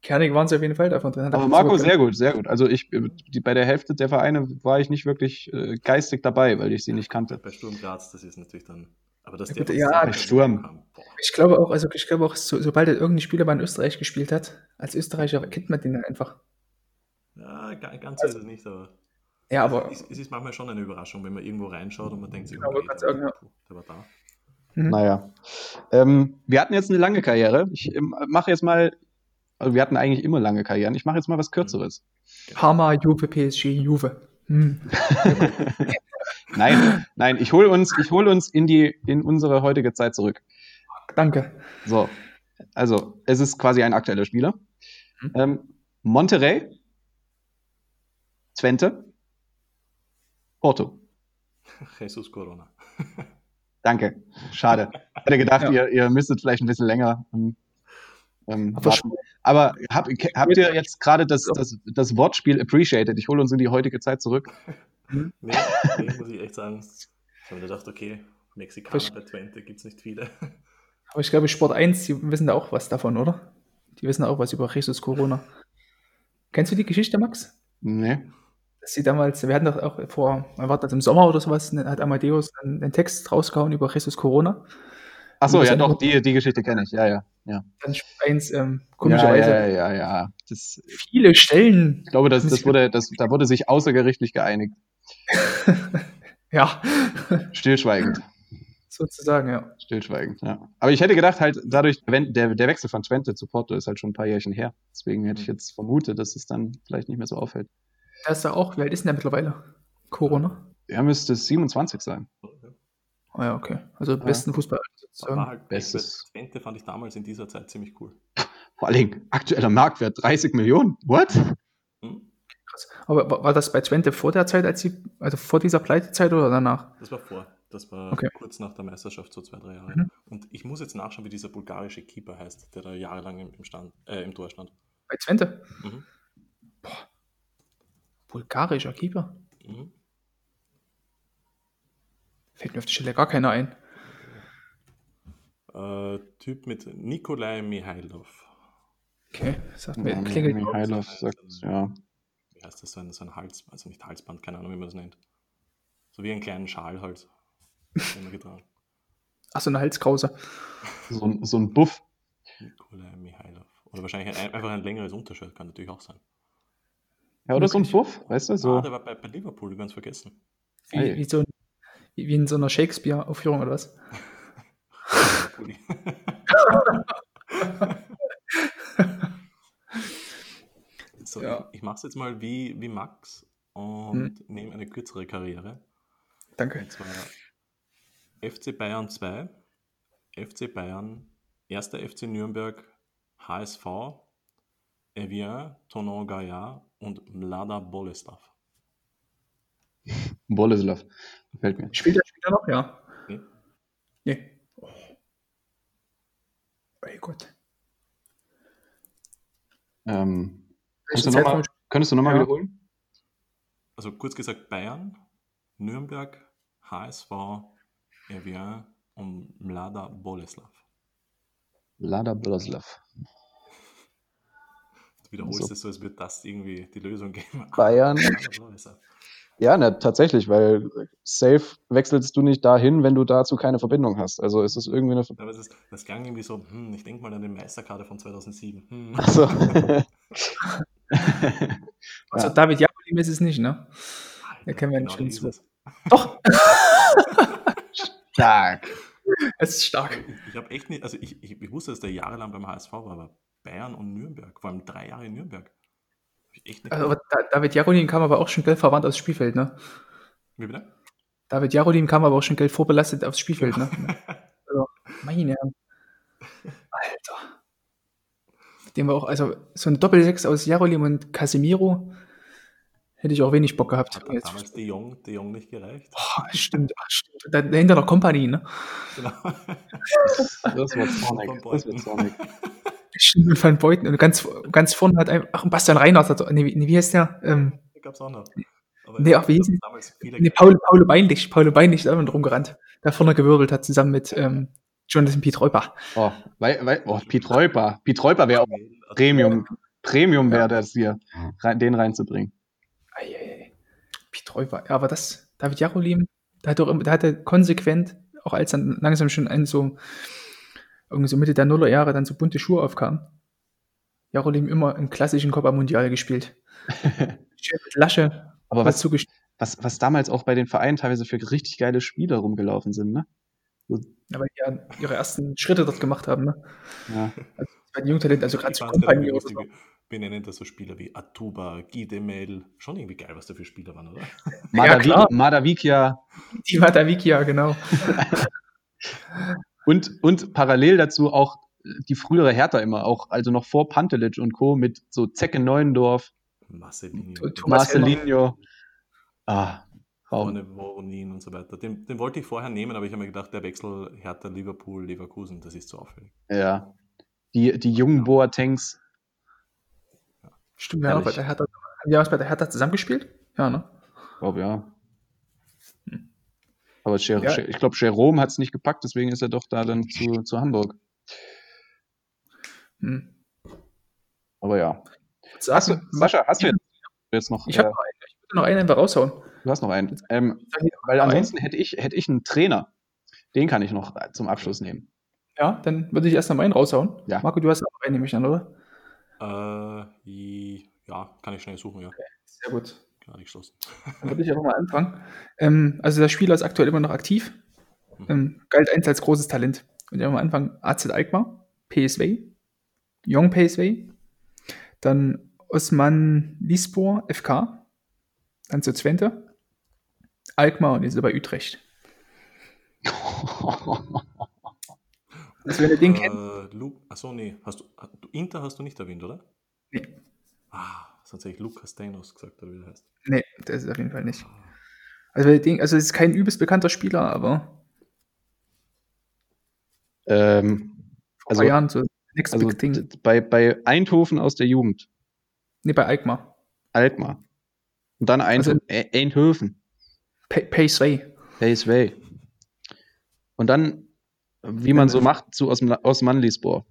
kernig waren sie auf jeden Fall davon drin. Hat Aber Marco, sehr gut, sehr gut. Also ich, die, bei der Hälfte der Vereine war ich nicht wirklich äh, geistig dabei, weil ich sie nicht kannte. Bei Sturm Graz, das ist natürlich dann. Aber das Ja, der gut, ja, bei Sturm. Ich glaube auch, also ich glaube auch, so, sobald er irgendein Spieler bei Österreich gespielt hat, als Österreicher kennt man den dann einfach. Ja, ga- ganz so ist es nicht, aber. Ja, aber Es, es ist manchmal schon eine Überraschung, wenn man irgendwo reinschaut und man denkt sich, Genau, grad sagen, ja. der war da. Mhm. Naja. Ähm, wir hatten jetzt eine lange Karriere. Ich ähm, mache jetzt mal, also wir hatten eigentlich immer lange Karrieren. Ich mache jetzt mal was Kürzeres. Parma, Juve, PSG, Juve. Hm. Nein, nein, ich hole uns, ich hole uns in die, in unsere heutige Zeit zurück. Danke. So, also es ist quasi ein aktueller Spieler. Mhm. Ähm, Monterrey, Twente, Porto. Jesus Corona. Danke. Schade. Ich hätte gedacht, Ja. ihr, ihr müsstet vielleicht ein bisschen länger. Ähm, ähm, Aber warten. Aber hab, habt ihr jetzt gerade das, das, das Wortspiel appreciated? Ich hole uns in die heutige Zeit zurück. Nee, nee, muss ich echt sagen. Ich habe mir gedacht, okay, Mexikaner Versch- bei Twente gibt es nicht viele. Aber ich glaube, Sport 1, die wissen da auch was davon, oder? Die wissen auch was über Jesus Corona. Kennst du die Geschichte, Max? Nee. Dass sie damals, wir hatten doch auch vor, wann war das im Sommer oder sowas, hat Amadeus einen, einen Text rausgehauen über Jesus Corona. Achso, Das ja doch, die, die Geschichte kenne ich. Ja, ja. ja. Dann 1, ähm, Ja, komischerweise, ja, ja, ja. Das, viele Stellen, ich glaube, das, das wurde, das, da wurde sich außergerichtlich geeinigt. ja, Stillschweigend. sozusagen, ja. Stillschweigend, ja. Aber ich hätte gedacht, halt dadurch, der, der Wechsel von Twente zu Porto ist halt schon ein paar Jährchen her. Deswegen hätte ich jetzt vermutet, dass es dann vielleicht nicht mehr so auffällt. Da ist er auch, wie alt ist denn der mittlerweile? Corona? Er müsste 27 sein. Ah ja, okay. Also Ja. besten Fußball War halt Bestes. Twente fand ich damals in dieser Zeit ziemlich cool. Vor allem aktueller Marktwert 30 Millionen. What? Hm? Krass. Aber war, das bei Twente vor der Zeit, als sie, also vor dieser Pleitezeit oder danach? Das war vor. Das war Okay. kurz nach der Meisterschaft, so zwei, drei Jahre. Mhm. Und ich muss jetzt nachschauen, wie dieser bulgarische Keeper heißt, der da jahrelang im, Stand, äh, im Tor stand. Bei Twente? Mhm. Bulgarischer Keeper? Mhm. Fällt mir auf die Stelle gar keiner ein. Äh, typ mit Nikolai Mihailov. Okay, sagt mir, Ja, klingelt. Mihailov sagt, ja. Wie heißt das? So ein, so ein Hals, also nicht Halsband, keine Ahnung, wie man das nennt. So wie einen kleinen Schal halt. Immer getragen. Eine Halskrause. So, ein- so ein Buff. Nikolai Mihailov. Oder wahrscheinlich ein, einfach ein längeres Unterschied, kann natürlich auch sein. Ja, oder so ein? Buff, weißt du? Ah, So. der war bei, bei Liverpool, ganz vergessen. Wie, wie, so, wie, wie in so einer Shakespeare-Aufführung oder was? So, Ja. ich, ich mache es jetzt mal wie, wie Max und Hm. nehme eine kürzere Karriere. Danke. Und zwar FC Bayern 2, FC Bayern, 1. FC Nürnberg, HSV, Evian, Tonon Gaillard und Mlada Boleslav. Boleslav. Gefällt mir. Spielt er später noch? Ja. Nee. Nee. Oh. Ey Gott. Ähm, du noch mal, könntest du nochmal Ja. wiederholen? Also kurz gesagt Bayern, Nürnberg, HSV, Evian und Mlada Boleslav. Lada Boleslav. Wiederholst Also- es so, als würde das irgendwie die Lösung geben. Bayern. Ja, ne, tatsächlich, weil safe wechselst du nicht dahin, wenn du dazu keine Verbindung hast. Also ist es irgendwie eine Aber es ist, das klang irgendwie so, hm, ich denke mal an den Meisterkader von 2007. Hm. Achso. Also Ja. David Jakolim ist es nicht, ne? Ja, kennen wir genau zu. es. Doch. Stark. Es ist stark. Ich, ich habe echt nicht, also ich, ich, ich wusste, dass der jahrelang beim HSV war, aber Bayern und Nürnberg, vor allem drei Jahre in Nürnberg. Also, David Jarolin kam aber auch schon Geld verwandt aufs Spielfeld, ne? Wie bitte? David Jarolin kam aber auch schon Geld vorbelastet aufs Spielfeld, ne? Also, meine Herren. Alter. Den war auch, also so ein Doppelsechs aus Jarolin und Casemiro hätte ich auch wenig Bock gehabt. Hat Jetzt, damals De Jong, De Jong nicht gereicht? Boah, stimmt, ach, stimmt. Da- Dahinter noch Company, ne? Genau. Das wird zornig. Von Das wird zornig. Stimmt, und Van Beuten. Und ganz, ganz vorne hat ein, ach, Bastian Reinhardt, hat, nee, wie- nee, wie heißt der? Ähm, gab es auch noch. Aber Nee, ach, wie hieß nee. Paul, Paulo Beinlich. Paulo Beinlich ist einfach drum gerannt. Da vorne gewirbelt hat, zusammen mit ähm, Jonathan Pietreuper. Oh, weil, weil, oh, Piet Reuper. Piet Reuper wäre auch Premium. Premium wäre das hier, rein, den reinzubringen. Eieiei. Pietreuper. Ja, aber das, David Jarolin, da hat, doch, immer- da hat er konsequent, auch als dann langsam schon ein so, irgendwie so Mitte der Nullerjahre dann so bunte Schuhe aufkam, Jarolin immer im klassischen Copa Mundial gespielt. Schön mit Lasche. Aber was, was, was damals auch bei den Vereinen teilweise für richtig geile Spieler rumgelaufen sind, ne? Ja, weil die ja ihre ersten Schritte dort gemacht haben, ne? Ja. Bei den Jungtalenten, also gerade Ich so fand's Kompanie oder so. benennen da so Spieler wie Atuba, Gidemel. Schon irgendwie geil, was da für Spieler waren, oder? Madavikia Die Matavikia, genau. und, und parallel dazu auch die frühere Hertha immer, auch also noch vor Pantelic und Co. mit so Zecke Neuendorf, Marcelinho, Marcelinho. Ah, vorne Voronin und so weiter. Den, den wollte ich vorher nehmen, aber ich habe mir gedacht, der Wechsel Hertha, Liverpool, Leverkusen, das ist zu auffällig. Ja. Die, die jungen Boatengs. Stimmt, ja, bei der Hertha. Haben die bei der Hertha zusammengespielt? Ja, ne? glaube ja. Aber Jer Ja. ich glaube, Jerome hat es nicht gepackt, deswegen ist er doch da dann zu, zu Hamburg. Hm. Aber ja. Sagen, Hast du, Sascha, hast du jetzt, jetzt noch? Ich habe äh, noch einen. Ich würde noch einen einfach raushauen. du hast noch einen. Ähm, weil einen. ansonsten hätte ich, hätte ich einen Trainer. Den kann ich noch äh, zum Abschluss nehmen. Ja, dann würde ich erst noch meinen raushauen. Ja. Marco, du hast auch einen, nehme ich an, oder? Äh, ja, kann ich schnell suchen, ja. Sehr gut. Gar nicht geschlossen. Dann würde ich einfach mal anfangen. Ähm, also der Spieler ist aktuell immer noch aktiv. Ähm, galt einst als großes Talent. Und ich mal anfangen. AZ Alkmaar, PSV, Young PSV, dann Osman Lispor, FK, dann zu Twente, Alkmaar und jetzt ist bei Utrecht. Also wenn ihr den kennt, Äh, Lu Achso, nee. Hast du, du, Inter hast du nicht erwähnt, oder? Nee. Ah, sonst hätte ich Lukas Steinos gesagt, oder wie der heißt. nee, der ist auf jeden Fall nicht. Also, den, also es ist kein übelst bekannter Spieler, aber ähm, vor Also- Jahren so next also big thing. bei, bei Eindhoven aus der Jugend. Nee, bei Alkmaar. Alkmaar. Und dann Eindhoven. Also- Eindhoven. Pa- PSV. PSV. Und dann, wie man so macht, zu aus, aus Manlispor.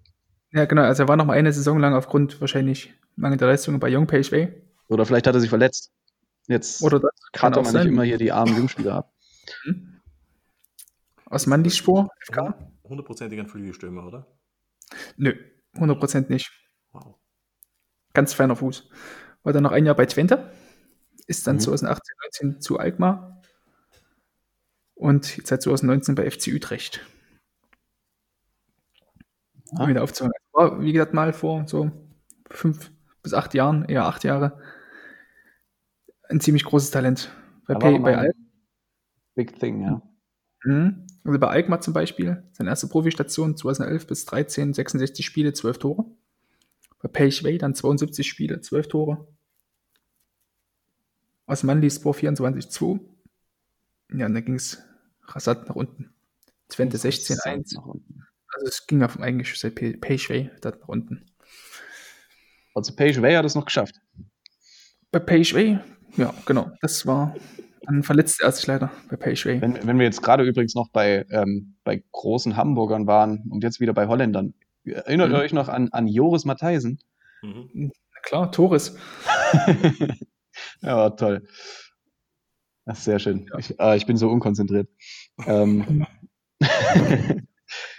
Ja, genau. Also er war noch mal eine Saison lang aufgrund wahrscheinlich mangelnder Leistungen bei Young PSV. Oder vielleicht hat er sich verletzt. Jetzt Oder das kann man nicht immer hier die armen Jungspieler ab. Aus Mandispor. FK? Hundertprozentig ein Flügelstürmer, oder? Nö, 100% nicht. Wow. Ganz feiner Fuß. War dann noch ein Jahr bei Twente. Ist dann Mhm. 2018, 19 zu Alkmaar. Und jetzt seit 2019 bei FC Utrecht. Ah. Um wieder aufzuhören. War, wie gesagt, mal vor so fünf bis acht Jahren, eher acht Jahre, ein ziemlich großes Talent. Bei, Da war P- noch bei mal Al ein Big Thing, ja. Mhm. Also bei Alkmaar zum Beispiel, seine erste Profistation 2011 bis 13, 66 Spiele, 12 Tore. Bei PSV dann 72 Spiele, 12 Tore. Aus Manlispor 24, 2. Ja, und dann ging es rasant nach unten. Twente 16, 1. Nach unten. Also es ging auf eigentlich seit P- PSV da nach unten. Also Page Way hat es noch geschafft. Bei PSV, ja, genau, das war dann verletzt er sich leider bei PSV. Wenn, wenn wir jetzt gerade übrigens noch bei, ähm, bei großen Hamburgern waren und jetzt wieder bei Holländern. Erinnert Mhm. ihr euch noch an, an Joris Matthijsen? Mhm. Klar, Torres. ja, toll. Das ist sehr schön. Ich, ah, ich bin so unkonzentriert. ähm,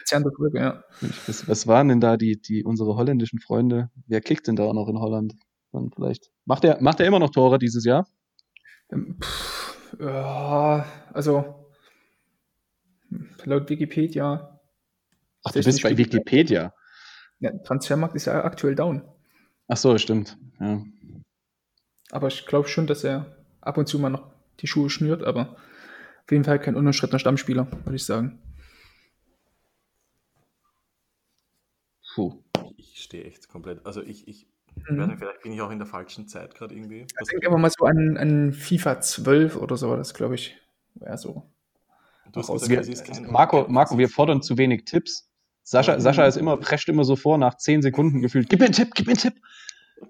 Zerrende Folge, ja. was, was waren denn da die, die unsere holländischen Freunde? Wer kickt denn da auch noch in Holland? Dann vielleicht. Macht er, macht er immer noch Tore dieses Jahr? Ähm, pff, ja, also Laut Wikipedia. Ach, du bist bei Wikipedia. Ja, Transfermarkt ist ja aktuell down. Ach so, stimmt. Ja. Aber ich glaube schon, dass er ab und zu mal noch die Schuhe schnürt, aber auf jeden Fall kein unumstrittener Stammspieler, würde ich sagen. Puh. Ich stehe echt komplett. Also ich, ich mhm. werde, vielleicht bin ich auch in der falschen Zeit gerade irgendwie. Ich denke aber mal so an, an FIFA 12 oder so, das glaube ich, wäre so. Gesagt, wir, Marco, Marco, wir fordern zu wenig Tipps. Sascha, Sascha ist immer, prescht immer so vor, nach 10 Sekunden gefühlt. Gib mir einen Tipp, gib mir einen Tipp.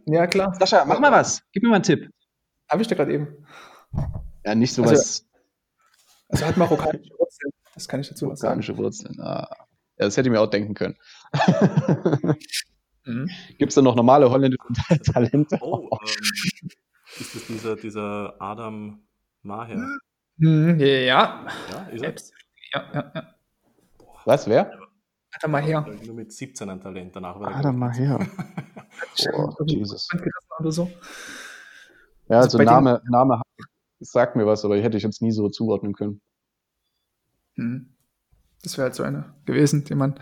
Ja, klar. Sascha, mach mal was. Gib mir mal einen Tipp. Habe ich da gerade eben. Ja, nicht sowas. Also, also hat marokkanische Wurzeln. Das kann ich dazu noch sagen. Marokkanische Wurzeln. Ah. Ja, das hätte ich mir auch denken können. mhm. Gibt es da noch normale holländische Talente? Oh, ähm, ist das dieser, dieser Adam Maher? Mhm, ja. Ja, ist er? Ja, ja, ja. Was, wer? Adam Maher. Nur mit 17 ein Talent, danach war Adam Maher. oh, Jesus. Oder so. Ja, also, also Name, Name sagt mir was, aber hätte ich jetzt nie so zuordnen können. Hm. Das wäre halt so eine gewesen, die man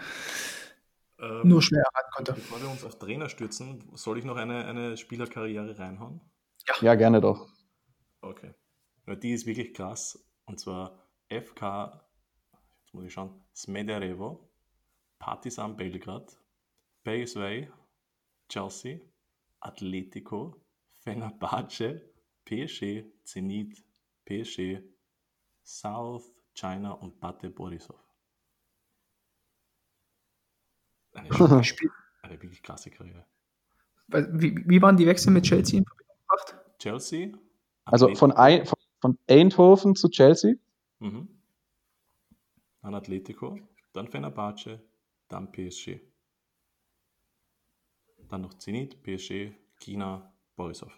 ähm, nur schwer erraten konnte. Bevor wir uns auf Trainer stürzen, soll ich noch eine, eine Spielerkarriere reinhauen? Ja. ja, gerne doch. Okay. Ja, die ist wirklich krass. Und zwar FK, jetzt muss ich schauen, Smederevo, Partizan Belgrad, PSV, Chelsea, Atletico, Fenerbahce, PSG, Zenit, PSG, South China und Bate Borisov. Eine, eine wirklich klasse Karriere. Wie, wie waren die Wechsel mit Chelsea in Verbindung gebracht? Chelsea? Also von, ein, von, von Eindhoven zu Chelsea? Mhm. Dann Atletico, dann Fenerbahce, dann PSG. Dann noch Zenit, PSG, China, Borisov.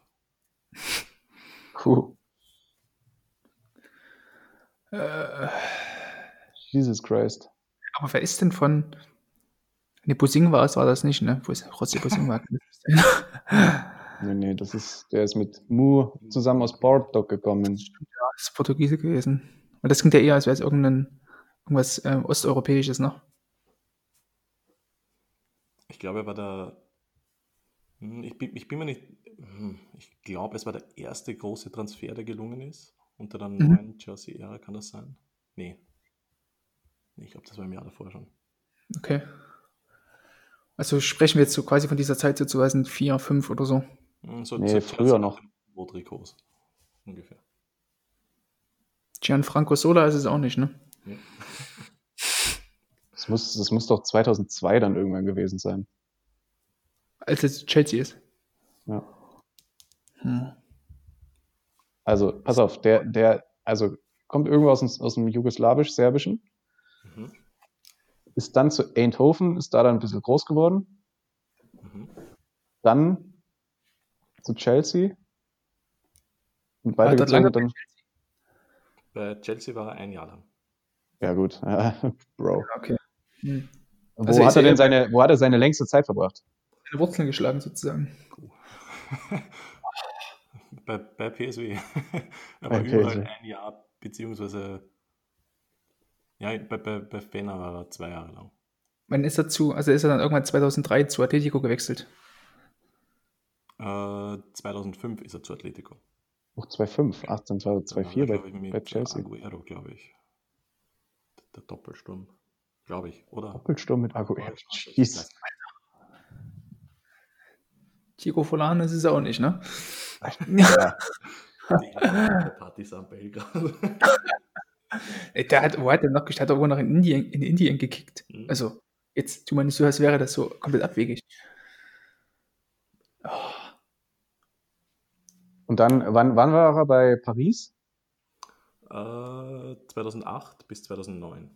Cool. Äh, Jesus Christ. Aber wer ist denn von. Ne, Busing war es, war das nicht, ne? Rossi Busing war Nee, nee, das ist, der ist mit Mu zusammen aus Porto gekommen. Ja, das ist Portugiese gewesen. Und das klingt ja eher, als wäre es irgendein, irgendwas äh, Osteuropäisches noch. Ich glaube, er war der. Hm, ich bin, ich bin mir nicht. Hm, ich glaube, es war der erste große Transfer, der gelungen ist. Unter der mhm. neuen Chelsea-Ära, kann das sein? Nee. Ich glaube, das war im Jahr davor schon. Okay. Also sprechen wir jetzt so quasi von dieser Zeit so 2004, 2005 oder so? Hm, so nee, früher noch. Rodrigos. Ungefähr. Gianfranco Sola ist es auch nicht, ne? Ja. Das muss, das muss doch 2002 dann irgendwann gewesen sein. Als es Chelsea ist. Ja. Hm. Also, pass auf, der, der, also kommt irgendwo aus dem, aus dem jugoslawisch-serbischen, mhm. Ist dann zu Eindhoven, ist da dann ein bisschen groß geworden, mhm. dann zu Chelsea und weitergezogen dann. Bei Chelsea war er ein Jahr lang. Ja, gut, Bro. Okay. Hm. Wo, also hat er denn seine, wo hat er seine längste Zeit verbracht? Seine Wurzeln geschlagen, sozusagen. bei, bei PSW. Aber bei überall PSW. ein Jahr, beziehungsweise ja, bei, bei, bei Fener war er zwei Jahre lang. Wann ist er zu, also ist er dann irgendwann 2003 zu Atletico gewechselt? Äh, 2005 ist er zu Atletico. Auch 2005, 18, 2004 bei, bei Chelsea. Aguero, glaube ich. Der Doppelsturm. Glaube ich, oder? Doppelsturm mit Aguero. Jesus. Chico Folan ist es auch nicht, ne? Ja. Partisan Belgrad. Der hat, wo hat der noch gespielt? Hat er wohl noch in Indien, in Indien gekickt. Mhm. Also, jetzt mal nicht so, als wäre das so komplett abwegig. Oh. Und dann, wann, wann war er bei Paris? Äh, 2008 bis 2009.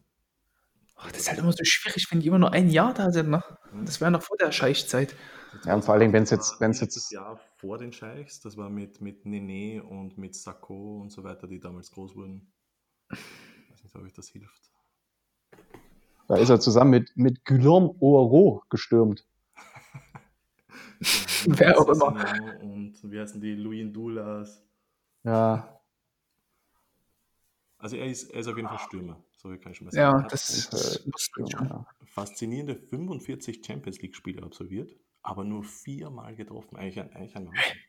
Oh, das ist halt immer so schwierig, wenn die immer nur ein Jahr da sind. Ne? Mhm. Das wäre noch vor der Scheichzeit. Ja, und vor allem, wenn es jetzt. Wenn's jetzt das Jahr vor den Scheichs, das war mit, mit Nene und mit Sakko und so weiter, die damals groß wurden. Ich weiß nicht, ob euch das hilft. Da ist er zusammen mit, mit Guillaume Oro gestürmt. Wer auch immer. Und wie heißen die? Louis Dulas. Ja. Also er ist, er ist auf jeden Fall Stürmer. So kann ich schon mal Ja, sagen. Hat das ja. faszinierende 45 Champions League-Spiele absolviert, aber nur viermal getroffen. Eigentlich ein, eigentlich ein Wahnsinn.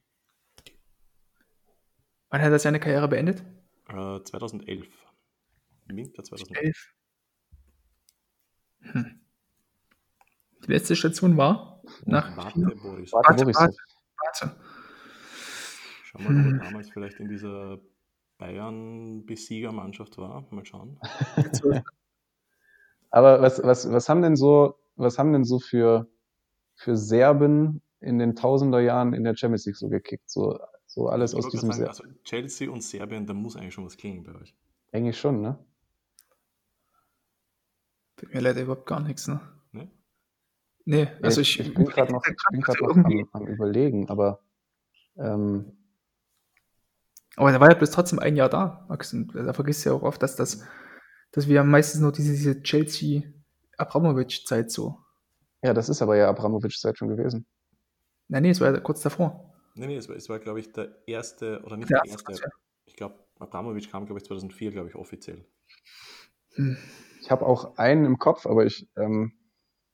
Wann hat er seine Karriere beendet? Äh, 2011. Winter 2011. Elf. Hm. Die letzte Station war nach Warte, Boris. Warte, Warte, Boris. warte. Warte. Schau mal, ob Hm. er damals vielleicht in dieser Bayern-Besiegermannschaft war. Mal schauen. Aber was, was, was haben denn so, was haben denn so für, für Serben in den Tausender Jahren in der Champions League so gekickt? So, so alles Ich aus diesem sagen, also Chelsea und Serbien, da muss eigentlich schon was klingen bei euch. Eigentlich schon, ne? Tut mir leider überhaupt gar nichts, ne? Ne? Nee, also ich, ich, ich bin gerade noch, ich bin grad noch am, am überlegen, aber ähm, Aber er war ja bis trotzdem ein Jahr da, Max. Und da vergisst du ja auch oft, dass das, dass wir meistens nur diese, diese Chelsea-Abramovic-Zeit so. ja, das ist aber ja Abramovic-Zeit schon gewesen. Nein, nee, es war ja kurz davor. Nee, nee, es war, es war glaube ich, der erste, oder nicht Der der, erste erste. Ich glaube, Abramovic kam, glaube ich, 2004, glaube ich, offiziell. Hm. Ich habe auch einen im Kopf, aber ich, ähm,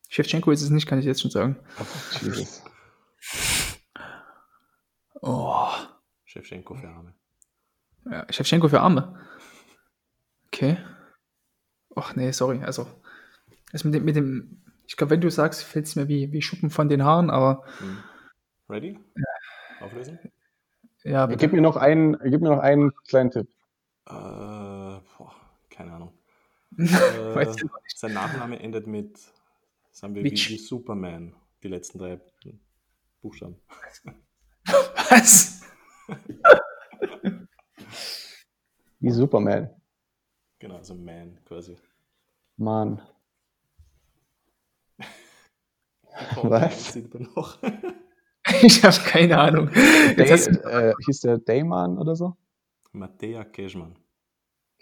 Shevchenko ist es nicht, kann ich jetzt schon sagen. Jesus. Oh. Shevchenko für Arme. Ja, Shevchenko für Arme. Okay. Ach nee, sorry. Also, das mit dem, mit dem ich glaube, wenn du sagst, fällt es mir wie, wie Schuppen von den Haaren, aber Hm. Ready? Auflösen? ja, Gib mir noch einen, gib mir noch einen kleinen Tipp. Äh, boah, keine Ahnung. Äh, sein Nachname endet mit, sagen wir, wie, wie Superman. Die letzten drei Buchstaben. Was? Wie Superman. Genau, also Man quasi. Mann. Was? Noch. Ich habe keine Ahnung. Day, hast äh, hieß der Dayman oder so? Mattea Cashman.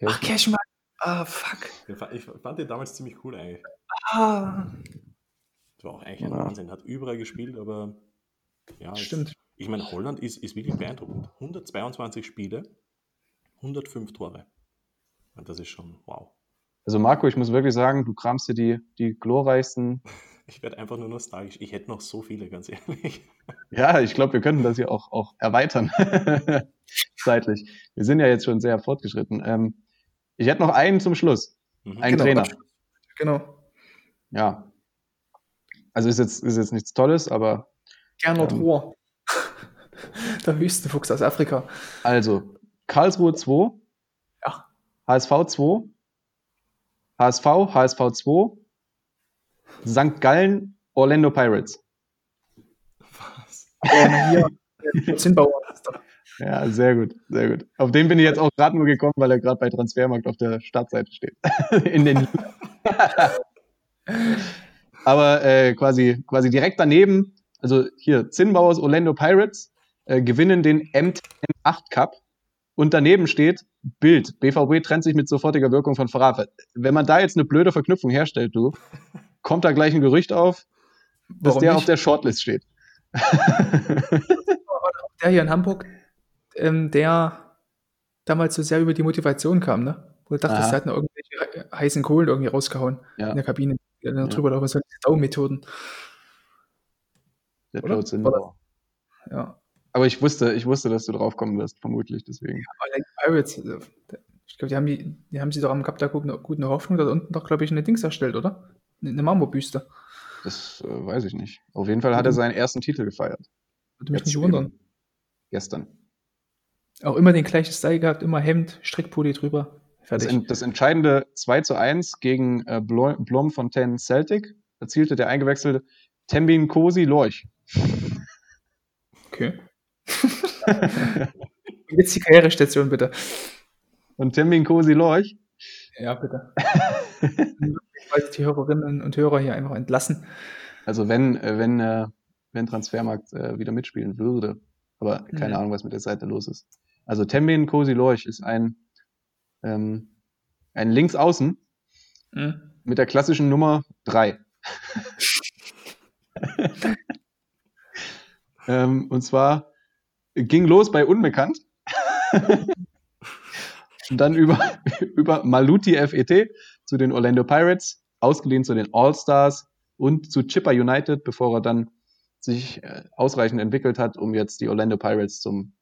Ach, Cashman. Ah, fuck. Ich fand, den damals ziemlich cool eigentlich. Ah, Das war auch eigentlich ein Ja. Wahnsinn. Hat überall gespielt, aber ja. jetzt- stimmt. Ich meine, Holland ist, ist wirklich beeindruckend. 122 Spiele, 105 Tore. Und das ist schon wow. Also Marco, ich muss wirklich sagen, du kramst dir die, die glorreichsten. Ich werde einfach nur nostalgisch. Ich hätte noch so viele, ganz ehrlich. Ja, ich glaube, wir könnten das hier auch, auch erweitern. Zeitlich. Wir sind ja jetzt schon sehr fortgeschritten. Ähm, ich hätte noch einen zum Schluss. Mhm. Ein Genau, Trainer. Genau. Ja. Also ist jetzt, ist jetzt nichts Tolles, aber Gernot Ähm. Rohr. Der Wüstenfuchs aus Afrika. also Karlsruhe 2, Ja. HSV 2, HSV, HSV 2, St. Gallen, Orlando Pirates. Was? Ähm, hier, Zinnbauer. Ja, sehr gut, sehr gut. Auf den bin ich jetzt auch gerade nur gekommen, weil er gerade bei Transfermarkt auf der Startseite steht. In den Aber äh, quasi, quasi direkt daneben, also hier Zinnbauers Orlando Pirates äh, gewinnen den M8 Cup und daneben steht Bild. BVB trennt sich mit sofortiger Wirkung von Farad. Wenn man da jetzt eine blöde Verknüpfung herstellt, du, kommt da gleich ein Gerücht auf, dass Warum der nicht? auf der Shortlist steht. der hier in Hamburg, ähm, der damals so sehr über die Motivation kam, ne? Wo du dachtest, Aha. er hat noch irgendwelche he- heißen Kohlen irgendwie rausgehauen Ja. in der Kabine. Ja. Ja. Drüber laufen, so Daumethoden. Der Oder? Joe Zinnbauer. Ja. Aber ich wusste, ich wusste, dass du drauf kommen wirst, vermutlich deswegen. Aber die Pirates, also, ich glaube, die haben die, die haben sie doch am Kap der guten, Hoffnung da unten doch, glaube ich, eine Dings erstellt, oder? Eine Marmorbüste. Das äh, weiß ich nicht. Auf jeden Fall hat er seinen ersten Titel gefeiert. Würde mich Jetzt nicht wundern. Gestern. Auch immer den gleichen Style gehabt, immer Hemd, Strickpulli drüber. Das, das entscheidende 2 zu 1 gegen äh, Blo- Blomfontein Celtic erzielte der eingewechselte Tembin Kosi Lorch. okay. Jetzt die Karrierestation, bitte. Und Tembin Kosi Lorch, Ja, bitte. Weil die Hörerinnen und Hörer hier einfach entlassen. also wenn, äh, wenn, äh, wenn Transfermarkt äh, wieder mitspielen würde, aber keine Mhm. Ahnung, was mit der Seite los ist. Also Tembin Kosi Lorch ist ein, ähm, ein Linksaußen Hm? mit der klassischen Nummer 3. ähm, und zwar ging los bei Unbekannt. dann über, über Maluti FET zu den Orlando Pirates, ausgeliehen zu den All-Stars und zu Chipper United, bevor er dann sich äh, ausreichend entwickelt hat, um jetzt die Orlando Pirates zum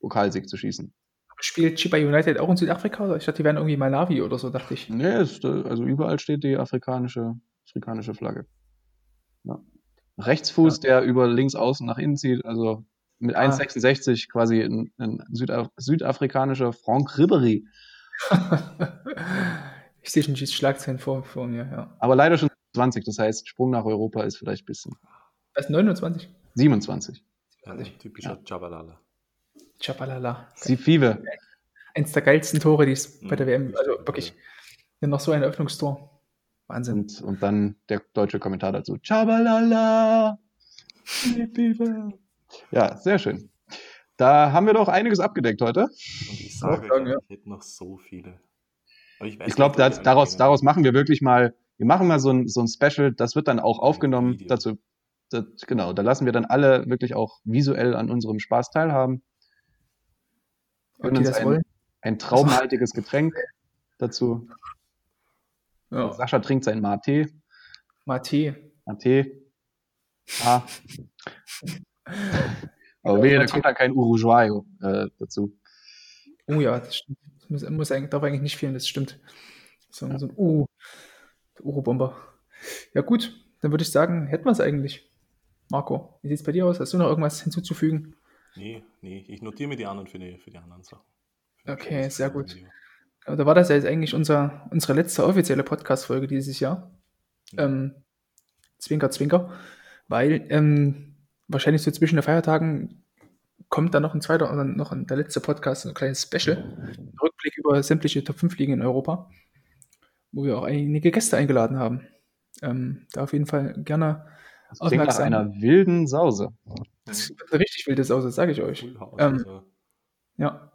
Pokalsieg zu schießen. Spielt Chippa United auch in Südafrika? Oder? Ich dachte, die wären irgendwie Malawi oder so, dachte ich. Nee, ist, also überall steht die afrikanische, afrikanische Flagge. Ja. Rechtsfuß, der über links außen nach innen zieht, also mit Ah. 1,66 quasi ein, ein Südaf südafrikanischer Franck Ribéry. ich sehe schon die Schlagzeilen vor, vor mir, ja. Aber leider schon 20, das heißt, Sprung nach Europa ist vielleicht ein bisschen. Das ist 29. 27. Ein typischer Jabalala. Chabalala. Sifive. Eins der geilsten Tore, die es bei der Mhm. WM, also wirklich, ja, noch so ein Eröffnungstor. Wahnsinn. Und, und dann der deutsche Kommentar dazu. Chabalala. Ja, sehr schön. Da haben wir doch einiges abgedeckt heute. Und ich sage, sagen, ja. ich hätte noch so viele. Aber weiß Ich glaube, daraus, daraus machen wir wirklich mal, wir machen mal so ein, so ein Special, das wird dann auch aufgenommen. Video. Dazu, das, genau, da lassen wir dann alle wirklich auch visuell an unserem Spaß teilhaben. Ob die das ein, wollen? ein traubenhaltiges Getränk dazu. Ja. Sascha trinkt sein Mate. Mate. Mate. Ah. Aber wehe, da kommt dann kein Uruguayo äh, dazu. Oh ja, das stimmt. Das muss, muss eigentlich, darf eigentlich nicht fehlen, das stimmt. So, so ein uh, Uro-Bomber. Ja, gut, dann würde ich sagen, hätten wir es eigentlich. Marco, wie sieht es bei dir aus? Hast du noch irgendwas hinzuzufügen? Nee, nee, ich notiere mir die anderen für die, für die anderen Sachen. Für Okay, sehr gut. Aber da war das ja jetzt eigentlich unser, unsere letzte offizielle Podcast-Folge dieses Jahr. Ähm, zwinker, zwinker. Weil ähm, wahrscheinlich so zwischen den Feiertagen kommt dann noch ein zweiter oder noch ein, der letzte Podcast, ein kleines Special. Ein Rückblick über sämtliche Top 5 Ligen in Europa, wo wir auch einige Gäste eingeladen haben. Ähm, da auf jeden Fall gerne Das klingt nach einer wilden Sause. das wird richtig wildes aus, das sage ich euch. Ähm, also, Ja.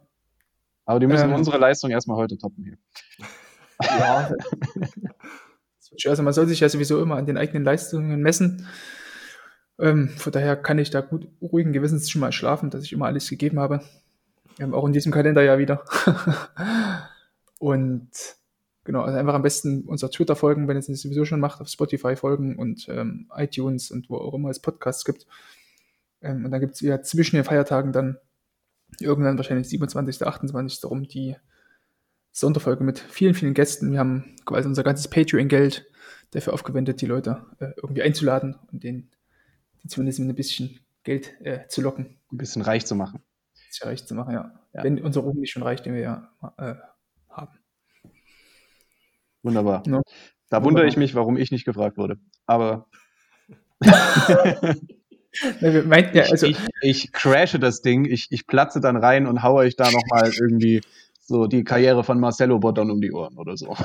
Aber die müssen Ähm. unsere Leistung erstmal heute toppen hier. ja. Also man soll sich ja sowieso immer an den eigenen Leistungen messen. Ähm, von daher kann ich da gut ruhigen Gewissens schon mal schlafen, dass ich immer alles gegeben habe. Ähm, auch in diesem Kalenderjahr wieder. und genau, also einfach am besten unser Twitter folgen, wenn ihr es nicht sowieso schon macht, auf Spotify folgen und ähm, iTunes und wo auch immer es Podcasts gibt. Ähm, und dann gibt es ja zwischen den Feiertagen dann irgendwann wahrscheinlich 27., 28. rum die Sonderfolge mit vielen, vielen Gästen. Wir haben quasi unser ganzes Patreon-Geld dafür aufgewendet, die Leute äh, irgendwie einzuladen und denen die zumindest mit ein bisschen Geld äh, zu locken, Ein bisschen reich zu machen. das ja reich zu machen, ja. Ja. Wenn unser Ruhm nicht schon reicht, den wir ja äh. Wunderbar. Ja. Da Wunderbar. wundere ich mich, warum ich nicht gefragt wurde. Aber wir meinten ja, also, ich, ich crashe das Ding, ich, ich platze dann rein und haue euch da nochmal irgendwie so die Karriere von Marcelo Bordon um die Ohren oder so.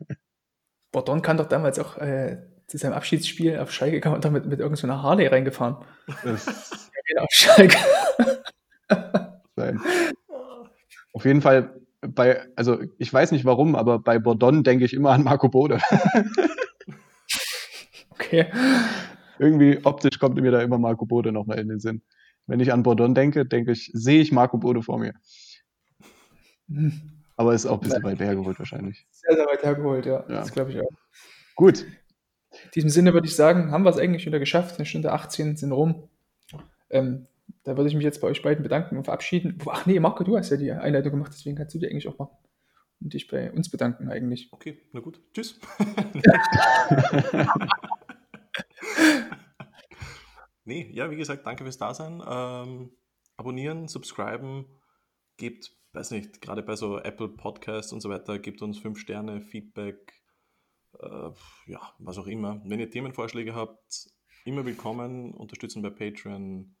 Bordon kann doch damals auch äh, zu seinem Abschiedsspiel auf Schalke kam er doch mit, irgendeiner Harley reingefahren. Auf Schalke. Auf jeden Fall bei, also ich weiß nicht warum, aber bei Bordon denke ich immer an Marco Bode. Okay. Irgendwie optisch kommt mir da immer Marco Bode nochmal in den Sinn. Wenn ich an Bordon denke, denke ich, sehe ich Marco Bode vor mir. Aber ist auch ein bisschen weit hergeholt wahrscheinlich. Sehr, sehr weit hergeholt, ja. Ja. Das glaube ich auch. Gut, In diesem Sinne würde ich sagen, haben wir es eigentlich wieder geschafft. Eine Stunde 18 sind rum. Ähm, da würde ich mich jetzt bei euch beiden bedanken und verabschieden. Ach nee, Marco, du hast ja die Einleitung gemacht, deswegen kannst du die eigentlich auch machen. Und dich bei uns bedanken eigentlich. Okay, na gut. Tschüss. nee, ja, wie gesagt, danke fürs Dasein. Ähm, abonnieren, subscriben, gebt, weiß nicht, gerade bei so Apple Podcasts und so weiter, gebt uns fünf Sterne, Feedback, äh, ja, was auch immer. Wenn ihr Themenvorschläge habt, immer willkommen, unterstützen bei Patreon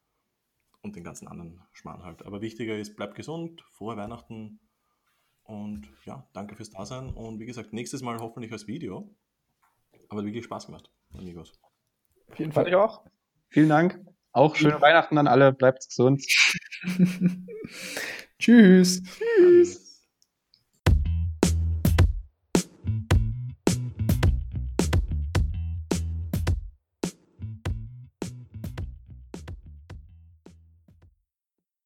und den ganzen anderen Schmarrn halt. Aber wichtiger ist, bleibt gesund, frohe Weihnachten und ja, danke fürs Dasein. Und wie gesagt, nächstes Mal hoffentlich als Video. Aber wirklich Spaß gemacht, amigos. Auf jeden fand Fall. ich auch. Vielen Dank. Auch schöne Weihnachten an alle. Bleibt gesund. Tschüss. Alles.